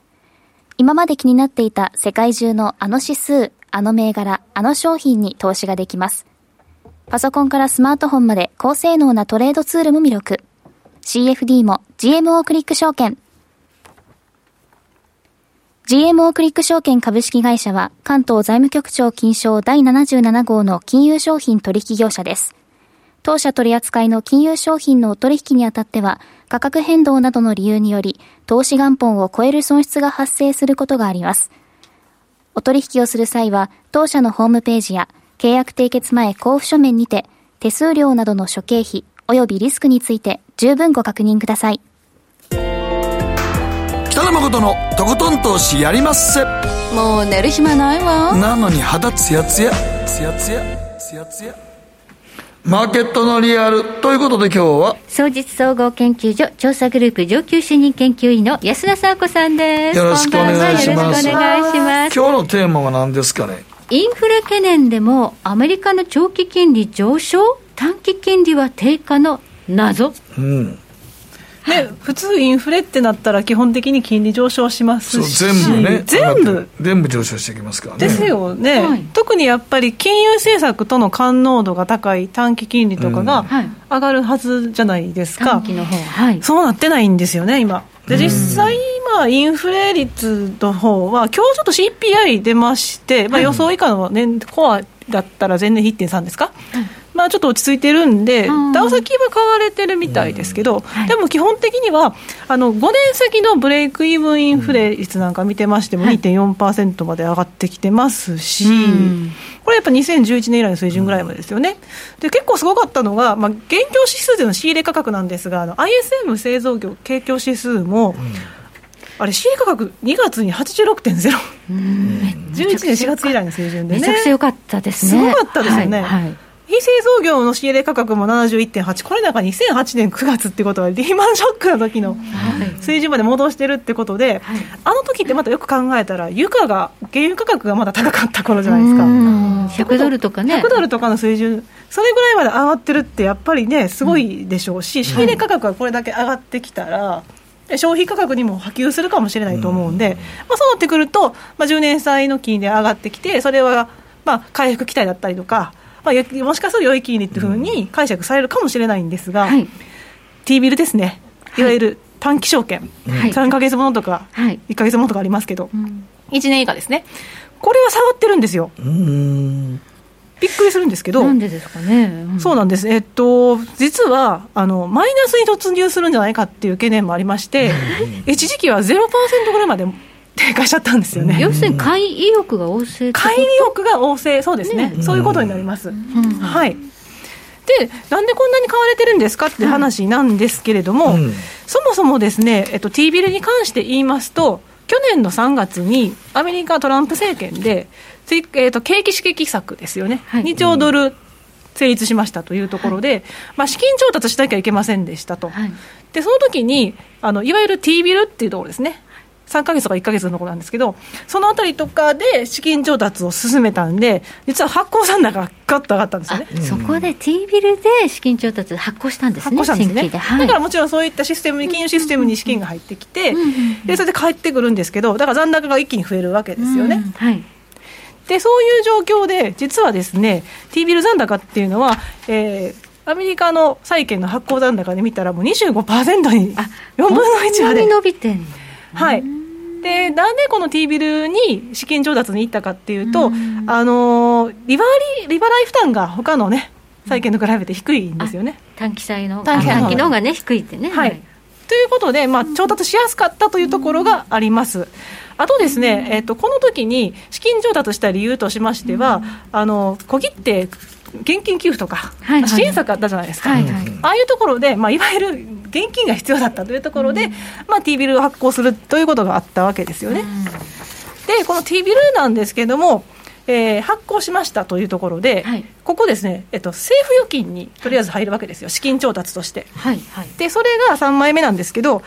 今まで気になっていた世界中のあの指数、あの銘柄、あの商品に投資ができます。パソコンからスマートフォンまで高性能なトレードツールも魅力。CFD も GMO クリック証券。GMO クリック証券株式会社は関東財務局長金賞第77号の金融商品取引業者です。当社取扱いの金融商品のお取引にあたっては価格変動などの理由により、投資元本を超える損失が発生することがあります。お取引をする際は、当社のホームページや契約締結前交付書面にて、手数料などの諸経費及びリスクについて十分ご確認ください。北野誠のとことん投資やりまっせ。もう寝る暇ないわ。なのに肌ツヤツヤ、ツヤツヤ、ツヤツヤ。マーケットのリアルということで今日は？総実総合研究所調査グループ上級主任研究員の安田沙子さんです。よろしくお願いします。よろしくお願いします。今日のテーマは何ですかね？インフレ懸念でもアメリカの長期金利上昇？短期金利は低下の謎、うんね、普通インフレってなったら基本的に金利上昇しますし。全部ね。全部。全部上昇してきますからね。ですよね、はい、特にやっぱり金融政策との感濃度が高い短期金利とかが上がるはずじゃないですか、うんはい、そうなってないんですよね今。で実際、今、インフレ率の方は、今日ちょっと CPI 出まして、まあ、予想以下の年、コアだったら前年比1.3ですか、はいまあ、ちょっと落ち着いてるんで、ダウ先は買われてるみたいですけど、でも基本的には、あの5年先のブレイクイブンインフレ率なんか見てましても、2.4%まで上がってきてますし、これやっぱ2011年以来の水準ぐらいまでですよね。で結構すごかったのが、まあ、現況指数での仕入れ価格なんですが、あの ISM 製造業景況指数も、あれ、仕入れ価格、2月に86.0、11年4月以来の水準でね、めちゃくちゃ良かったですね。すごかったですよね。はいはい非製造業の仕入れ価格も71.8、これなんか2008年9月ってことは、リーマンショックの時の水準まで戻してるってことで、はい、あの時ってまたよく考えたら、床が、原油価格がまだ高かった頃じゃないですか。100ドルとかね。100ドルとかの水準、それぐらいまで上がってるって、やっぱりね、すごいでしょうし、仕入れ価格がこれだけ上がってきたら、消費価格にも波及するかもしれないと思うんで、まあ、そうなってくると、まあ、10年債の金利上がってきて、それはまあ回復期待だったりとか、まあ、もしかすると良い金利っていうふうに解釈されるかもしれないんですが、はい、T ビルですね、い。わゆる短期証券、はい、3か月ものとか、はい、1か月ものとかありますけど、うん、1年以下ですね、これは下がってるんですよ。びっくりするんですけど、なんでですかね、うん、そうなんです、えっと、実はあのマイナスに突入するんじゃないかっていう懸念もありまして、一時期は0%ぐらいまで低下しちゃったんですよね。要するに買い意欲が旺盛買い意欲が旺盛、そうですね、ね。そういうことになります。うん、はい。で、なんでこんなに買われてるんですかって話なんですけれども、うん、そもそもですね、えっと、T ビルに関して言いますと、去年の3月にアメリカトランプ政権で、えっと、景気刺激策ですよね、はい、2兆ドル成立しましたというところで、はい、まあ、資金調達しなきゃいけませんでしたと、はい、でその時にあのいわゆる T ビルっていうところですね、3か月とか1か月のところなんですけど、そのあたりとかで資金調達を進めたんで、実は発行残高がガッと上がったんですよね、そこで T ビルで資金調達発行したんですね、発行したんですね、はい、だからもちろんそういったシステムに、金融システムに資金が入ってきて、でそれで返ってくるんですけど、だから残高が一気に増えるわけですよね。はい。でそういう状況で、実はですね、T ビル残高っていうのは、えー、アメリカの債券の発行残高で見たら、もう25%に、4分の1まで。伸びてはいでなんでこの T ビルに資金調達に行ったかっていうと、うあのリバリリバライ負担が他のね債券と比べて低いんですよね。短期債の短期の方がね低いってね。はい。ということで、まあ、調達しやすかったというところがあります。あとですね、えっと、この時に資金調達した理由としましては、あの小切手現金給付とか、はいはい、支援策あったじゃないですか、はいはい、ああいうところで、まあ、いわゆる現金が必要だったというところで、うん、まあ、T ビルを発行するということがあったわけですよね。でこの T ビルなんですけれども、えー、発行しましたというところで、はい、ここですね、えっと、政府預金にとりあえず入るわけですよ、資金調達として。はいはい、でそれが3枚目なんですけど、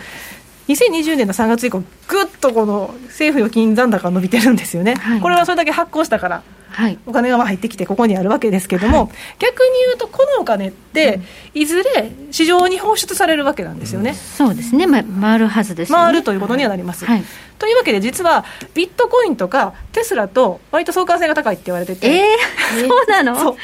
2020年の3月以降、ぐっとこの政府預金残高伸びてるんですよね、はい、これはそれだけ発行したから、はい、お金が入ってきて、ここにあるわけですけれども、はい、逆に言うと、このお金って、いずれ市場に放出されるわけなんですよね。うん、そうですね、ま、回るはずです、ね、回るということにはなります。はいというわけで、実はビットコインとかテスラと割と相関性が高いって言われてて、えー、そうなの？そう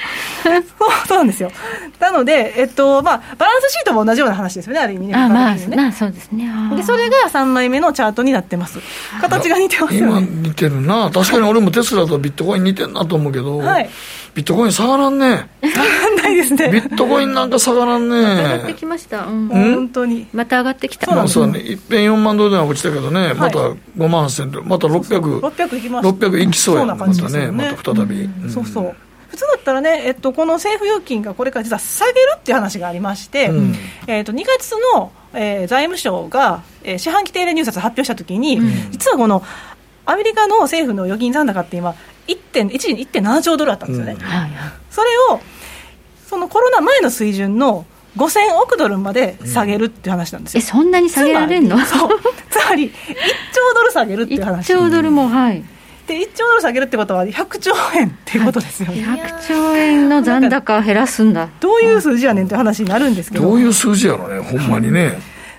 そうなんですよ。なので、えっとまあ、バランスシートも同じような話ですよね、ある意味ね。あまあ、まあ、そうですね。で、それが3枚目のチャートになってます。形が似てますよね。今似てるな。確かに俺もテスラとビットコイン似てるなと思うけど、はい、ビットコイン下がらんね。下がらないですね。ビットコインなんか下がらんね。上がってきました。うん、本当に。また上がってきた。そうそうね。いっぺん4万ドルでは落ちたけどね、また5万8000ドル、また600、600いきます。600いきそうや、またね、また再び。そうそう。普通だったらね、えっと、この政府預金がこれから実は下げるっていう話がありまして、うん、えっと、2月の、えー、財務省が、えー、四半期定例入札発表したときに、うん、実はこのアメリカの政府の預金残高って今、1.1時1.7兆ドルあったんですよね。うん、それをそのコロナ前の水準の5000億ドルまで下げるっていう話なんですよ、えそんなに下げられるの？そう。つまり1兆ドル下げるっていう話。1兆ドルもはい。で1兆ドル下げるってことは100兆円っていうことですよ。ね、100兆円の残高減らすんだ。どういう数字やねんって話になるんですけど。どういう数字やろねほんまにね。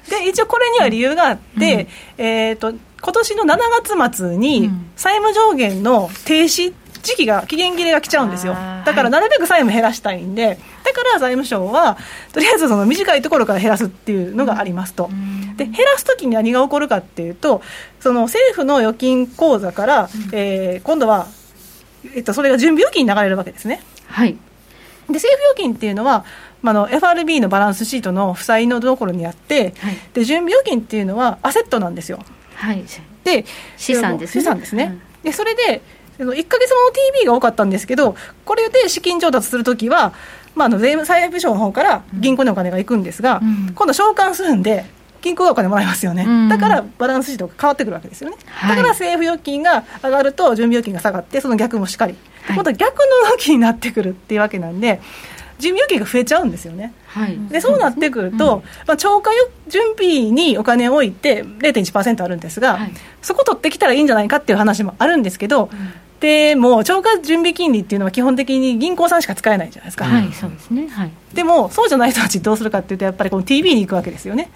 で一応これには理由があって、うん、えっ、ー、と今年の7月末に債務上限の停止時期が期限切れが来ちゃうんですよ。だからなるべく債務減らしたいんで、だから財務省はとりあえずその短いところから減らすっていうのがありますと、で減らすときに何が起こるかっていうとその政府の預金口座から、えー、今度は、えっと、それが準備預金に流れるわけですね。はい。で政府預金っていうのは、まあ、の FRB のバランスシートの負債のところにあって、はい、で準備預金っていうのはアセットなんですよ。はい、で資産ですね。資産ですね、うん、でそれで1か月もの TB が多かったんですけど、これで資金調達するときは、まあ、あの税務財務省の方から銀行にお金が行くんですが、うん、今度、償還するんで、銀行がお金もらいますよね、うん、だからバランスシートが変わってくるわけですよね、はい、だから政府預金が上がると、準備預金が下がって、その逆もしっかり、はい、今度は逆の動きになってくるっていうわけなんで、準備預金が増えちゃうんですよね。はい、でそうなってくると、うん、まあ、超過準備にお金を置いて0.1%あるんですが、はい、そこ取ってきたらいいんじゃないかっていう話もあるんですけど、うん。でも超過準備金利っていうのは基本的に銀行さんしか使えないじゃないですか、はい、そうですね、はい、でもそうじゃない人たちどうするかっていうとやっぱりこの TB に行くわけですよね。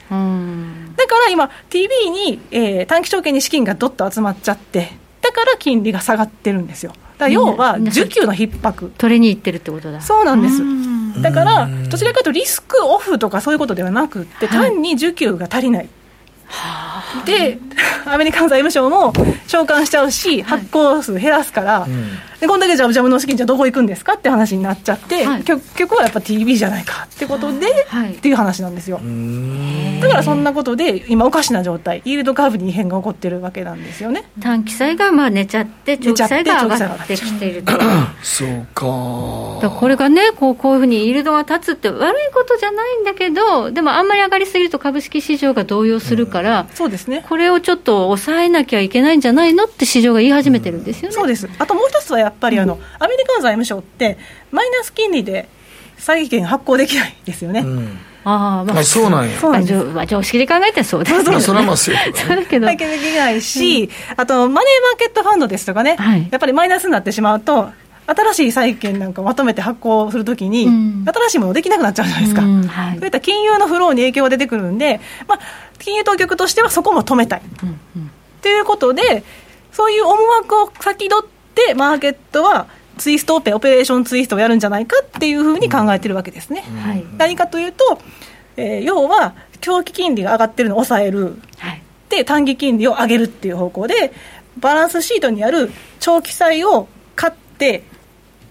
だから今 TB に、えー、短期証券に資金がどっと集まっちゃってだから金利が下がってるんですよ。だ要は需給の逼迫。取りに行ってるってことだ。そうなんですだからどちらかというとリスクオフとかそういうことではなくて単に需給が足りない、で、アメリカの財務省も償還しちゃうし、発行数減らすから、はい、でこんだけじゃあ、ジャムの資金、じゃどこ行くんですかって話になっちゃって、はい、結局はやっぱ TV じゃないかってことで、はい、っていう話なんですよ。だからそんなことで、今、おかしな状態、イールドカーブに異変が起こってるわけなんですよね。短期債がまあ寝ちゃって、長期債が上がってきていると。そう。かこれがねこう、こういうふうにイールドが立つって悪いことじゃないんだけど、でもあんまり上がりすぎると株式市場が動揺するから、そうですね。これをちょっと抑えなきゃいけないんじゃないのって市場が言い始めてるんですよね。そうです。あともう一つはやっぱりあの、うん、アメリカの財務省って、マイナス金利で債券発行できないですよね。うん。あまあ、そうなんや。まあ、まあ、常識で考えてそうです ね。それはまあそうだけど。できないし、あと、マネーマーケットファンドですとかね、はい、やっぱりマイナスになってしまうと、新しい債券なんかまとめて発行するときに、うん、新しいものできなくなっちゃうじゃないですか、うん。はい、そういった金融のフローに影響が出てくるんで、まあ、金融当局としてはそこも止めたい。うん。うん、ということで、そういう思惑を先取って、マーケットはツイストオペ、オペレーションツイストをやるんじゃないかっていうふうに考えてるわけですね。はい、何かというと、えー、要は、長期金利が上がってるのを抑える、はい、で、短期金利を上げるっていう方向で、バランスシートにある長期債を買って、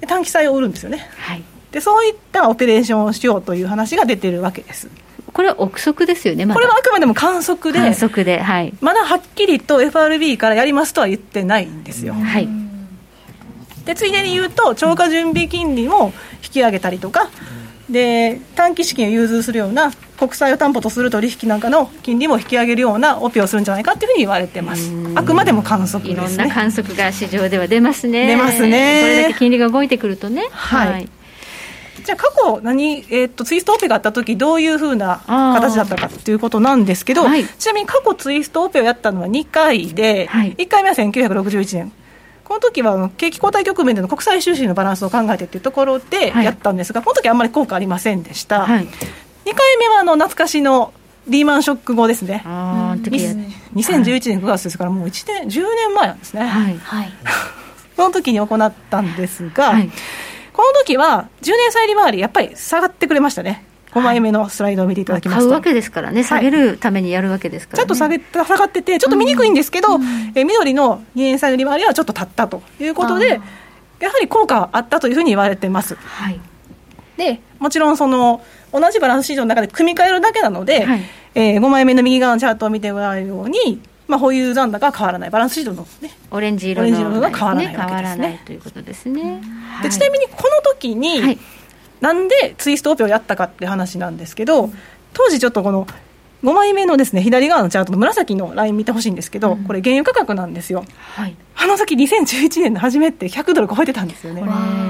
短期債を売るんですよね、はい、でそういったオペレーションをしようという話が出てるわけです。これは憶測ですよね、ま、これはあくまでも観測で観測で、はい、まだはっきりと FRB からやりますとは言ってないんですよ、はい、でついでに言うと超過準備金利も引き上げたりとか、で短期資金を融通するような国債を担保とする取引なんかの金利も引き上げるようなオペをするんじゃないかというふうに言われてます。あくまでも観測です、ね、いろんな観測が市場では出ますね。出ますね。それだけ金利が動いてくるとね。はい、はい。じゃあ過去何、えー、っとツイストオペがあった時どういうふうな形だったかということなんですけど、はい、ちなみに過去ツイストオペをやったのは2回で、はい、1回目は1961年この時は景気後退局面での国際収支のバランスを考えてというところでやったんですが、はい、この時はあんまり効果ありませんでした、はい、2回目はあの懐かしのリーマンショック後ですね、あ2011年9月ですから、もう1年、10年前なんですね、はい、その時に行ったんですが、はい、この時は10年債利回り、やっぱり下がってくれましたね。5枚目のスライドを見ていただきますと、買うわけですからね、下げるためにやるわけですから、ね。はい、ちょっと下げ下がってて、ちょっと見にくいんですけど、うん、え緑の2年債の利回りはちょっと立ったということで、やはり効果はあったというふうに言われてます。はい、でもちろんその同じバランス市場の中で組み替えるだけなので、はい、えー、5枚目の右側のチャートを見てもらえるように、まあ、保有残高は変わらない、バランスシートの、ね、オレンジ色の、色が変わらないわけですね。変わらないということですね。でちなみにこの時に、はいなんでツイストオペをやったかって話なんですけど、当時ちょっとこの5枚目のですね左側のチャートの紫のライン見てほしいんですけど、うん、これ、原油価格なんですよ、はい、あの時2011年の初めって100ドル超えてたんですよね。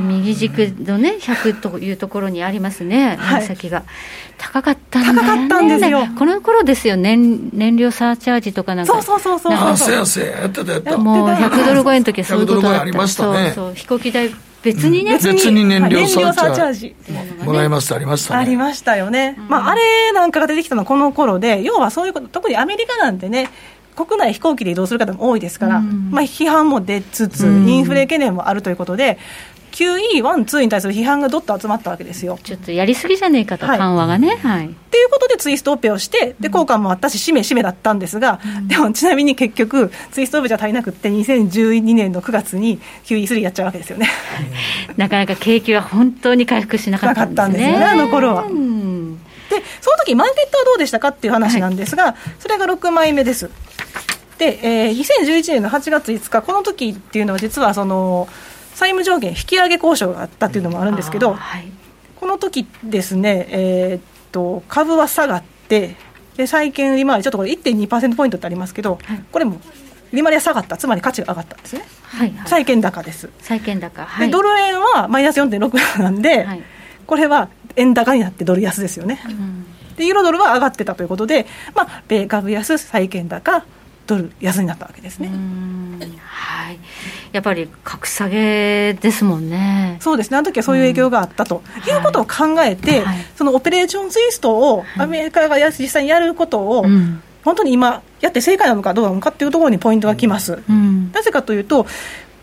右軸のね、100というところにありますね、紫が、高かったんだ、ね、高かったんですよ、この頃ですよ、燃燃料サーチャージとかなんか、そうそうそうそう、あせやせや、やってた、やった、もう100ドル超えの時はそういうことだった、ね、そうそう飛行機代別にね、別に燃料サーチャージ。もらいますありましたね。ありましたよね、まあ、あれなんかが出てきたのはこの頃で要はそういうこと特にアメリカなんてね国内飛行機で移動する方も多いですから、まあ、批判も出つつ、インフレ懸念もあるということで、QE1、2に対する批判がどっと集まったわけですよ。ちょっとやりすぎじゃねえかと、緩和がね。はい。っていうことでツイストオペをして、で、効果もあったし、しめしめだったんですが、うん、でもちなみに結局、ツイストオペじゃ足りなくって、2012年の9月に QE3 やっちゃうわけですよね。なかなか景気は本当に回復しなかったんですね。ねあの頃は。うんで、その時マーケットはどうでしたかっていう話なんですが、はい、それが6枚目です。で、えー、2011年の8月5日、この時っていうのは、実はその、債務上限引き上げ交渉があったっていうのもあるんですけど、はい、この時ですね、えー、っと株は下がってで債券利回りちょっとこれ1.2%ポイントってありますけど、はい、これも利回りは下がった。つまり価値が上がったんですね、はいはい、債券高です。債券高、はい、でドル円はマイナス4.6なんで、はい、これは円高になってドル安ですよね、うん、でユーロドルは上がってたということで、まあ、米株安債券高ドル安になったわけですね。はい、やっぱり格下げですもんね。そうですね、あの時はそういう影響があったと、うん、いうことを考えて、はい、そのオペレーションツイストをアメリカが実際にやることを、本当に今、やって正解なのかどうなのかっていうところにポイントがきます。うん、なぜかというと、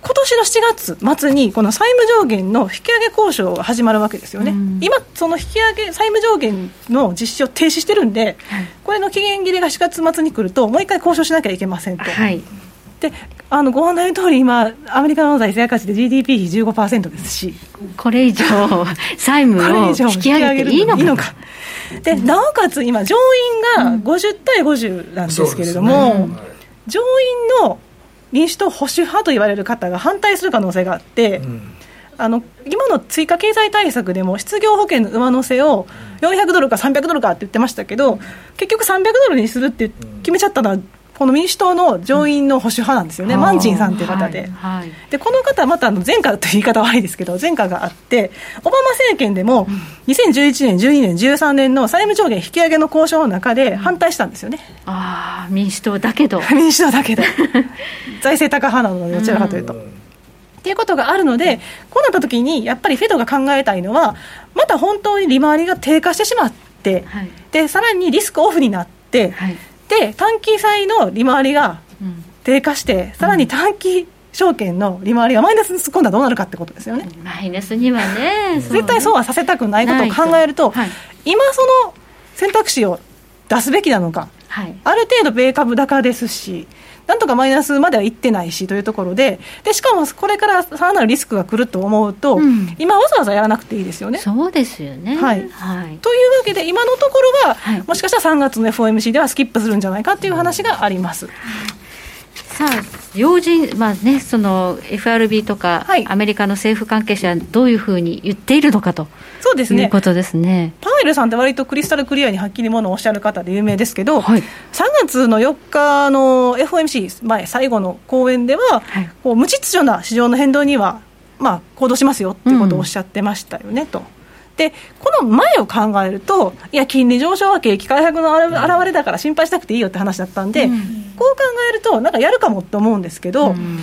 今年の7月末にこの債務上限の引き上げ交渉が始まるわけですよね、うん、今、その引き上げ債務上限の実施を停止してるんで、はい、これの期限切れが4月末に来ると、もう一回交渉しなきゃいけませんと。はい。であのご案内の通り今、アメリカの財政赤字で GDP 比15%ですし、これ以上、債務を引き上げていいのか。でなおかつ今、上院が50対50なんですけれども、ね、上院の民主党保守派と言われる方が反対する可能性があって、うん、あの今の追加経済対策でも失業保険の上乗せを400ドルか300ドルかって言ってましたけど結局300ドルにするって決めちゃったのはこの民主党の上院の保守派なんですよね、うん、マンチンさんという方で、はい。はい、でこの方はまたあの前科という言い方は悪いですけど、前科があって、オバマ政権でも2011年、12年、13年の債務上限引き上げの交渉の中で反対したんですよね。うん、あ民主党だけど。民主党だけど、財政高派なので、どちらかというと。っていうことがあるので、こうなったときに、やっぱりフェドが考えたいのは、また本当に利回りが低下してしまって、はい、でさらにリスクオフになって、はいで短期債の利回りが低下して、さらに短期証券の利回りがマイナスに突っ込んだらどうなるかってことですよね。マイナスにはね、絶対そうはさせたくないことを考えると、はい、今その選択肢を出すべきなのか、はい、ある程度米株高ですし、なんとかマイナスまではいってないしというところで、でしかもこれからさらなるリスクが来ると思うと、うん、今、わざわざやらなくていいですよね。そうですよね、はい、はい、というわけで、今のところは、はい、もしかしたら3月の FOMC ではスキップするんじゃないかという話があります。さあ要人、まあね、その FRB とか、はい、アメリカの政府関係者はどういうふうに言っているのかとそうですね。いうことですね。パウエルさんって割とクリスタルクリアにはっきりものをおっしゃる方で有名ですけど、はい、3月の4日の FOMC 前、最後の講演では、はい、こう無秩序な市場の変動には、まあ、行動しますよっていうことをおっしゃってましたよね、うん、と。でこの前を考えると、いや、金利上昇は景気回復の表れだから心配しなくていいよって話だったんで、うん、こう考えると、なんかやるかもって思うんですけど、うん、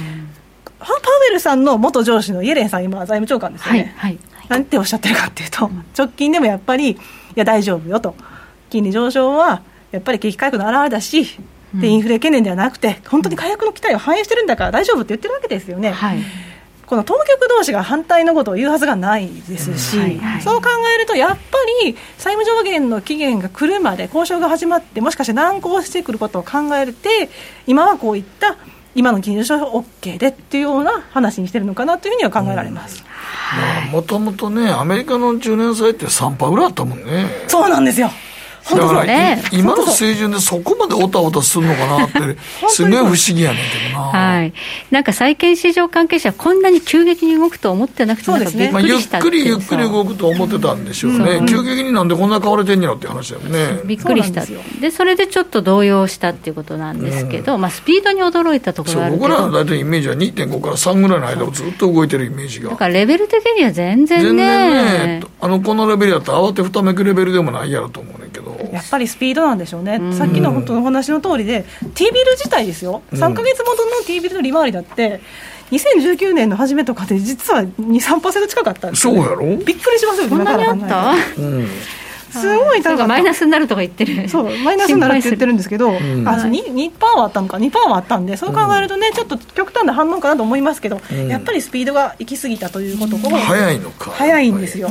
パウエルさんの元上司のイエレンさん、今、財務長官ですよね、はいはい、なんておっしゃってるかっていうと、直近でもやっぱり、いや、大丈夫よと、金利上昇はやっぱり景気回復の表れだし、でインフレ懸念ではなくて、本当に回復の期待を反映してるんだから大丈夫って言ってるわけですよね。はいこの当局同士が反対のことを言うはずがないですし、うんはいはい、そう考えると、やっぱり債務上限の期限が来るまで交渉が始まって、もしかして難航してくることを考えて、今はこういった今の金融商品 OK でっていうような話にしてるのかなというふうには考えられます。もともとね、アメリカの10年債って3パーぐらいあったもんね。そうなんですよ。だから、ね、今の水準でそこまでおたおたするのかなって、すごい不思議やねんけどな。はい。なんか債券市場関係者、こんなに急激に動くと思ってなくて、ですね。まあ、ゆっくりゆっくり動くと思ってたんでしょうね。うん、急激になんでこんな買われてんやろって話だよね。びっくりした。でそれでちょっと動揺したっていうことなんですけど、うん、まあ、スピードに驚いたところがあるけど。僕らの大体イメージは2.5から3ぐらいの間をずっと動いてるイメージが。だからレベル的には全然ね。全然ね。あの、このレベルやったら慌てふためくレベルでもないやろと思うねんけど。やっぱりスピードなんでしょうね、さっきの本当のお話の通りで、T ビル自体ですよ、3か月元の T ビルの利回りだって、2019年の初めとかで、実は2、3%近かったんですそうやろ？びっくりしますよんなにあった？すごい高かマイナスになるとか言ってる。そうマイナスになるって言ってるんですけど、うん、あ 2%, 2はあったのか。2%はあったんでそう考えるとね、ちょっと極端な反応かなと思いますけど、うん、やっぱりスピードが行き過ぎたということを、早いのか。早いんですよ、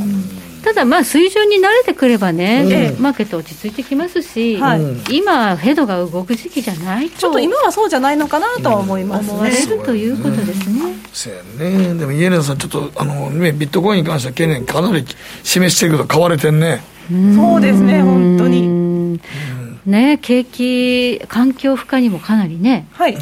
ただ、まあ水準に慣れてくればね、うん、マーケット落ち着いてきますし、はい、今、フェドが動く時期じゃないちょっと今はそうじゃないのかなとは思います、ね、思われるということですね。そうやね、でもイエレンさん、ちょっとあの、ね、ビットコインに関しては懸念、かなり示してるけど、買われてんね。そうですね、本当に。ね、景気、環境負荷にもかなりね、はい、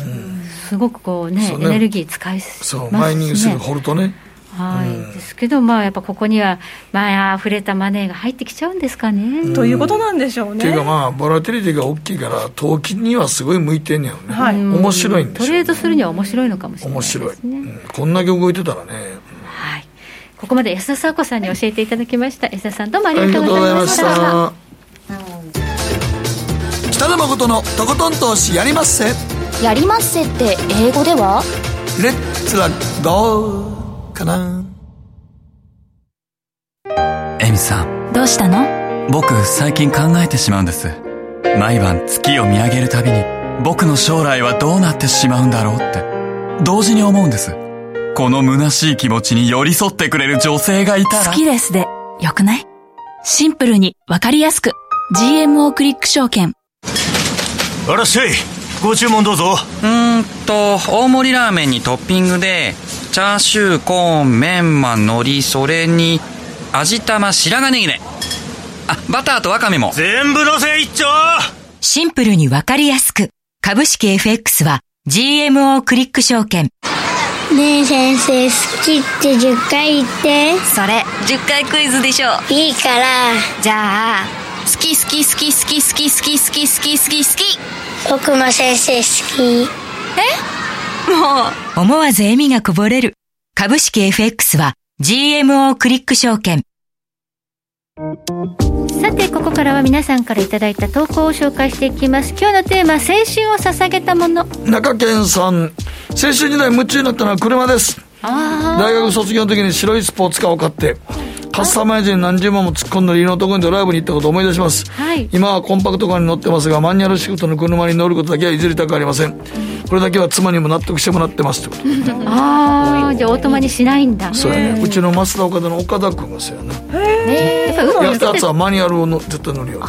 すごくこうね、ね。エネルギー使いそう、マイニングするホルトね。はい、うん、ですけど、まあ、やっぱここには、まあ、溢れたマネーが入ってきちゃうんですかね。うん、ということなんでしょうね。というか、まあ、ボラティリティが大きいから、投機にはすごい向いてんねやろね、はい、面白いんですよ、ね、トレードするには面白いのかもしれないですね。面白い、うん、こんだけ動いてたらね。はい、ここまで安田沙子さんに教えていただきました。安田さん、どうもありがとうございました。北野誠のとことん投資やりまっせ。やりまっせって英語では？レッツラゴーかな。エミさん。どうしたの？僕最近考えてしまうんです。毎晩月を見上げるたびに僕の将来はどうなってしまうんだろうって。同時に思うんです。この虚しい気持ちに寄り添ってくれる女性がいたら。好きですでよくない？シンプルにわかりやすく。GMO クリック証券。あらっしゃいご注文どうぞ。うんと大盛りラーメンにトッピングでチャーシューコーンメンマ海苔それに味玉白髪ネギね。あバターとワカメも。全部のせ一丁。シンプルにわかりやすく。株式 FX は GMO クリック証券。ねえ先生好きって10回言って。それ10回クイズでしょ。いいから。じゃあ好き好き好き好き好き好き好き好き好き好き。僕も先生好き。え？思わず笑みがこぼれる。株式 FX は GMO クリック証券。さてここからは皆さんからいただいた投稿を紹介していきます。今日のテーマ青春を捧げたもの。中堅さん。青春時代夢中になったのは車です。大学卒業の時に白いスポーツカーを買ってカスタマイズに何十万も突っ込んだりのところにドライブに行ったことを思い出します、はい、今はコンパクトカーに乗ってますがマニュアルシフトの車に乗ることだけは譲りたくありません。これだけは妻にも納得してもらってますってこと。ああじゃあオートマにしないんだ。そうやね。うちの増田岡田の岡田君がそうやなへえやったやつはマニュアルをの絶対乗るよ、ね、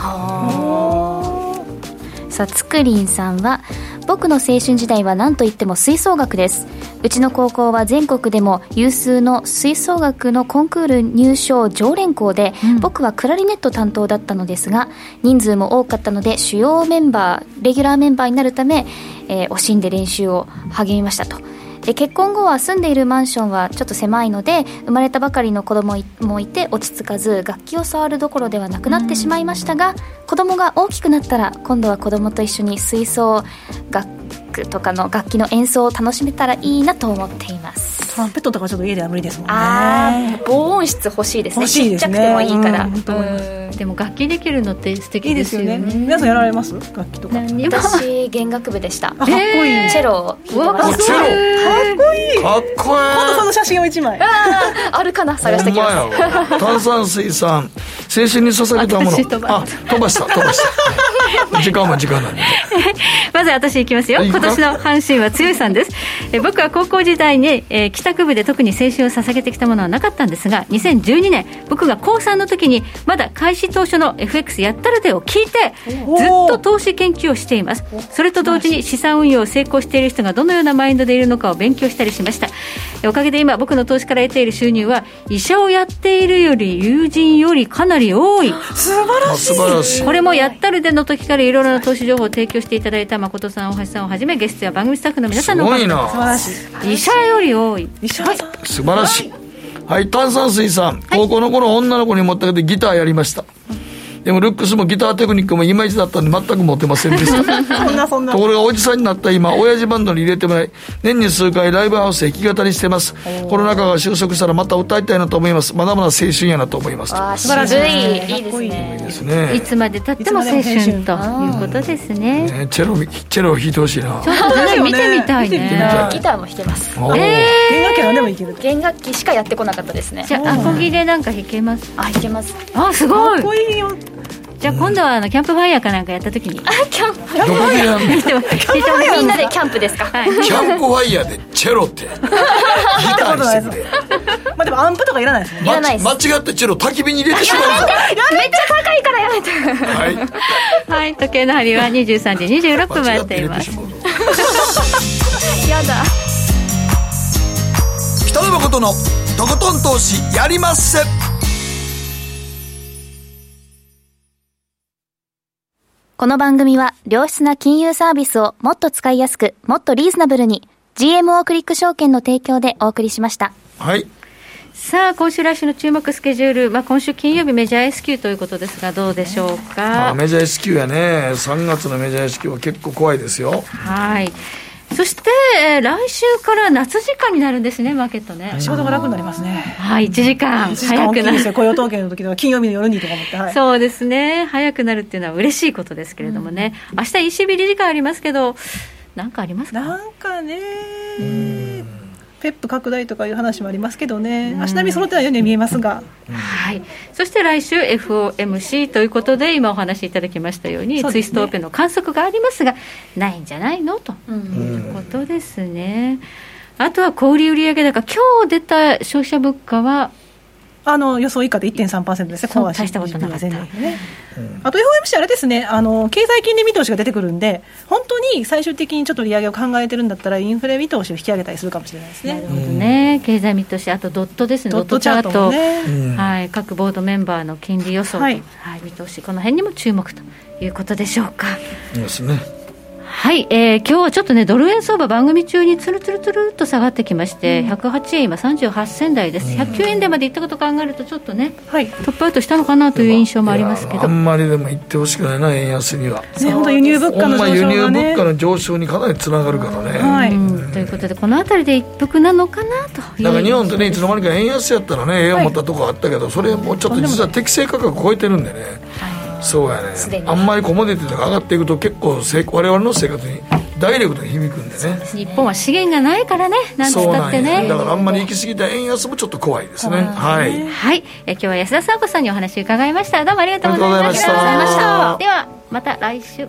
さあつくりんさんは僕の青春時代は何といっても吹奏楽です。うちの高校は全国でも有数の吹奏楽のコンクール入賞常連校で、うん、僕はクラリネット担当だったのですが人数も多かったので主要メンバーレギュラーメンバーになるため、えー、惜しんで練習を励みましたとで結婚後は住んでいるマンションはちょっと狭いので生まれたばかりの子供もいて落ち着かず楽器を触るどころではなくなってしまいましたが子供が大きくなったら今度は子供と一緒に水槽楽器とかの楽器の演奏を楽しめたらいいなと思っています。トランペットとかちょっと家では無理ですもんね。あ防音室欲しいですね。ちっちゃくてもいいから、でも楽器できるのって素敵ですよね、ね、皆さんやられます？楽器とか。私弦楽部でした。かっこいい。チェロ。チェロかっこいい。かっこいい。今度その写真を一枚。あるかな？探してきます。炭酸水酸青春に捧げたもの。あ飛ばした飛ばした。時間は時間なんで まず私いきますよ。今年の阪神は強いさんです。え僕は高校時代に、えー、帰宅部で特に青春を捧げてきたものはなかったんですが2012年僕が高3の時にまだ開始当初の FX やったるでを聞いてずっと投資研究をしています。それと同時に資産運用を成功している人がどのようなマインドでいるのかを勉強したりしました。おかげで今僕の投資から得ている収入は医者をやっているより友人よりかなり多い。素晴らしい。これもやったるでの時からいろいろな投資情報を提供していただいた誠さん大橋さんをはじめゲストや番組スタッフの皆さんのおかげ素晴らしい。医者より多い。素晴らしい。はい炭酸水さん、高校の頃女の子に持ってけてギターやりました、でもルックスもギターテクニックもいまいちだったんで全く持てませんでした。そんなそんな。ところがおじさんになった今親父バンドに入れてもらい年に数回ライブハウスで弾き語りしてます。コロナ禍が収束したらまた歌いたいなと思います。まだまだ青春やなと思います。素晴らしい。いいですねいいですね。いつまでたっても青春ということですね。ねチェロチェロ弾いてほしいな。ちょっとね見てみたいね。ギターも弾けます。えー、弦楽器はでもいける。弦楽器しかやってこなかったですね。じゃあアコギでなんか弾けます？あ弾けます。あすごい。かっこいいよじゃあ今度はあのキャンプファイヤーかなんかやった時に。あキャンプファイヤー。みんなでキャンプですか、はい、キャンプファイヤーでチェロって。ギターにしまあでもアンプとかいらないですね。いらない間違ってチェロ焚き火に入れてしまうめっちゃ高いからやめて。はい、はい、時計の針は23時26分回っています。やだ。北野誠のとことん投資やりまっせこの番組は良質な金融サービスをもっと使いやすく、もっとリーズナブルに GMO クリック証券の提供でお送りしました。はい。さあ、今週来週の注目スケジュール、まあ、今週金曜日メジャー S q ということですが、どうでしょうか？あメジャー S q やね、3月のメジャー S q は結構怖いですよ。はい。そして、えー、来週から夏時間になるんですね、マーケットね。仕事が楽になりますね。はい、1時間早くなる。雇用統計の時とか、金曜日の夜にとか思って、はい、そうですね、早くなるっていうのは嬉しいことですけれどもね、うん、明日 ECB 理事会ありますけど、なんかありますか？なんかね、ペップ拡大とかいう話もありますけどね、足並み揃ってないように見えますが、はい、そして来週、FOMC ということで、今お話しいただきましたように、うね、ツイストオペの観測がありますが、ないんじゃないの？ということですね。あとは小売売上高、今日出た消費者物価はあの予想以下で1.3%ですね、そう大したことなかった、ね、あと FOMC、あれですね。あの、経済金利見通しが出てくるんで、本当に最終的にちょっと利上げを考えてるんだったら、インフレ見通しを引き上げたりするかもしれないですね。なるほどね、経済見通し、あとドットですね、ドットチャート、ね、はい、各ボードメンバーの金利予想、はい、はい、見通し、この辺にも注目ということでしょうか。ですね。はい、えー、今日はちょっとね、ドル円相場、番組中につるつるつるっと下がってきまして、うん、108円、今、38銭台です、109円台までいったこと考えると、ちょっとね、はい、トップアウトしたのかなという印象もありますけど、あんまりでも言ってほしくないな、円安には。ね、本当、輸入物価の上昇、ね、輸入物価の上昇にかなりつながるからね。はい、うん、ということで、このあたりで一服なのかなとだから日本ってね、いつの間にか円安やったらね、ええ思ったとこあったけど、それもうちょっと実は適正価格超えてるんでね。そうやね。あんまりコモディティとか上がっていくと結構我々の生活にダイレクトに響くんでね。日本は資源がないからねなんつったってね。だからあんまり行き過ぎた円安もちょっと怖いですね。はい、はい、え今日は安田沙子さんにお話伺いました。どうもありがとうございました。ではまた来週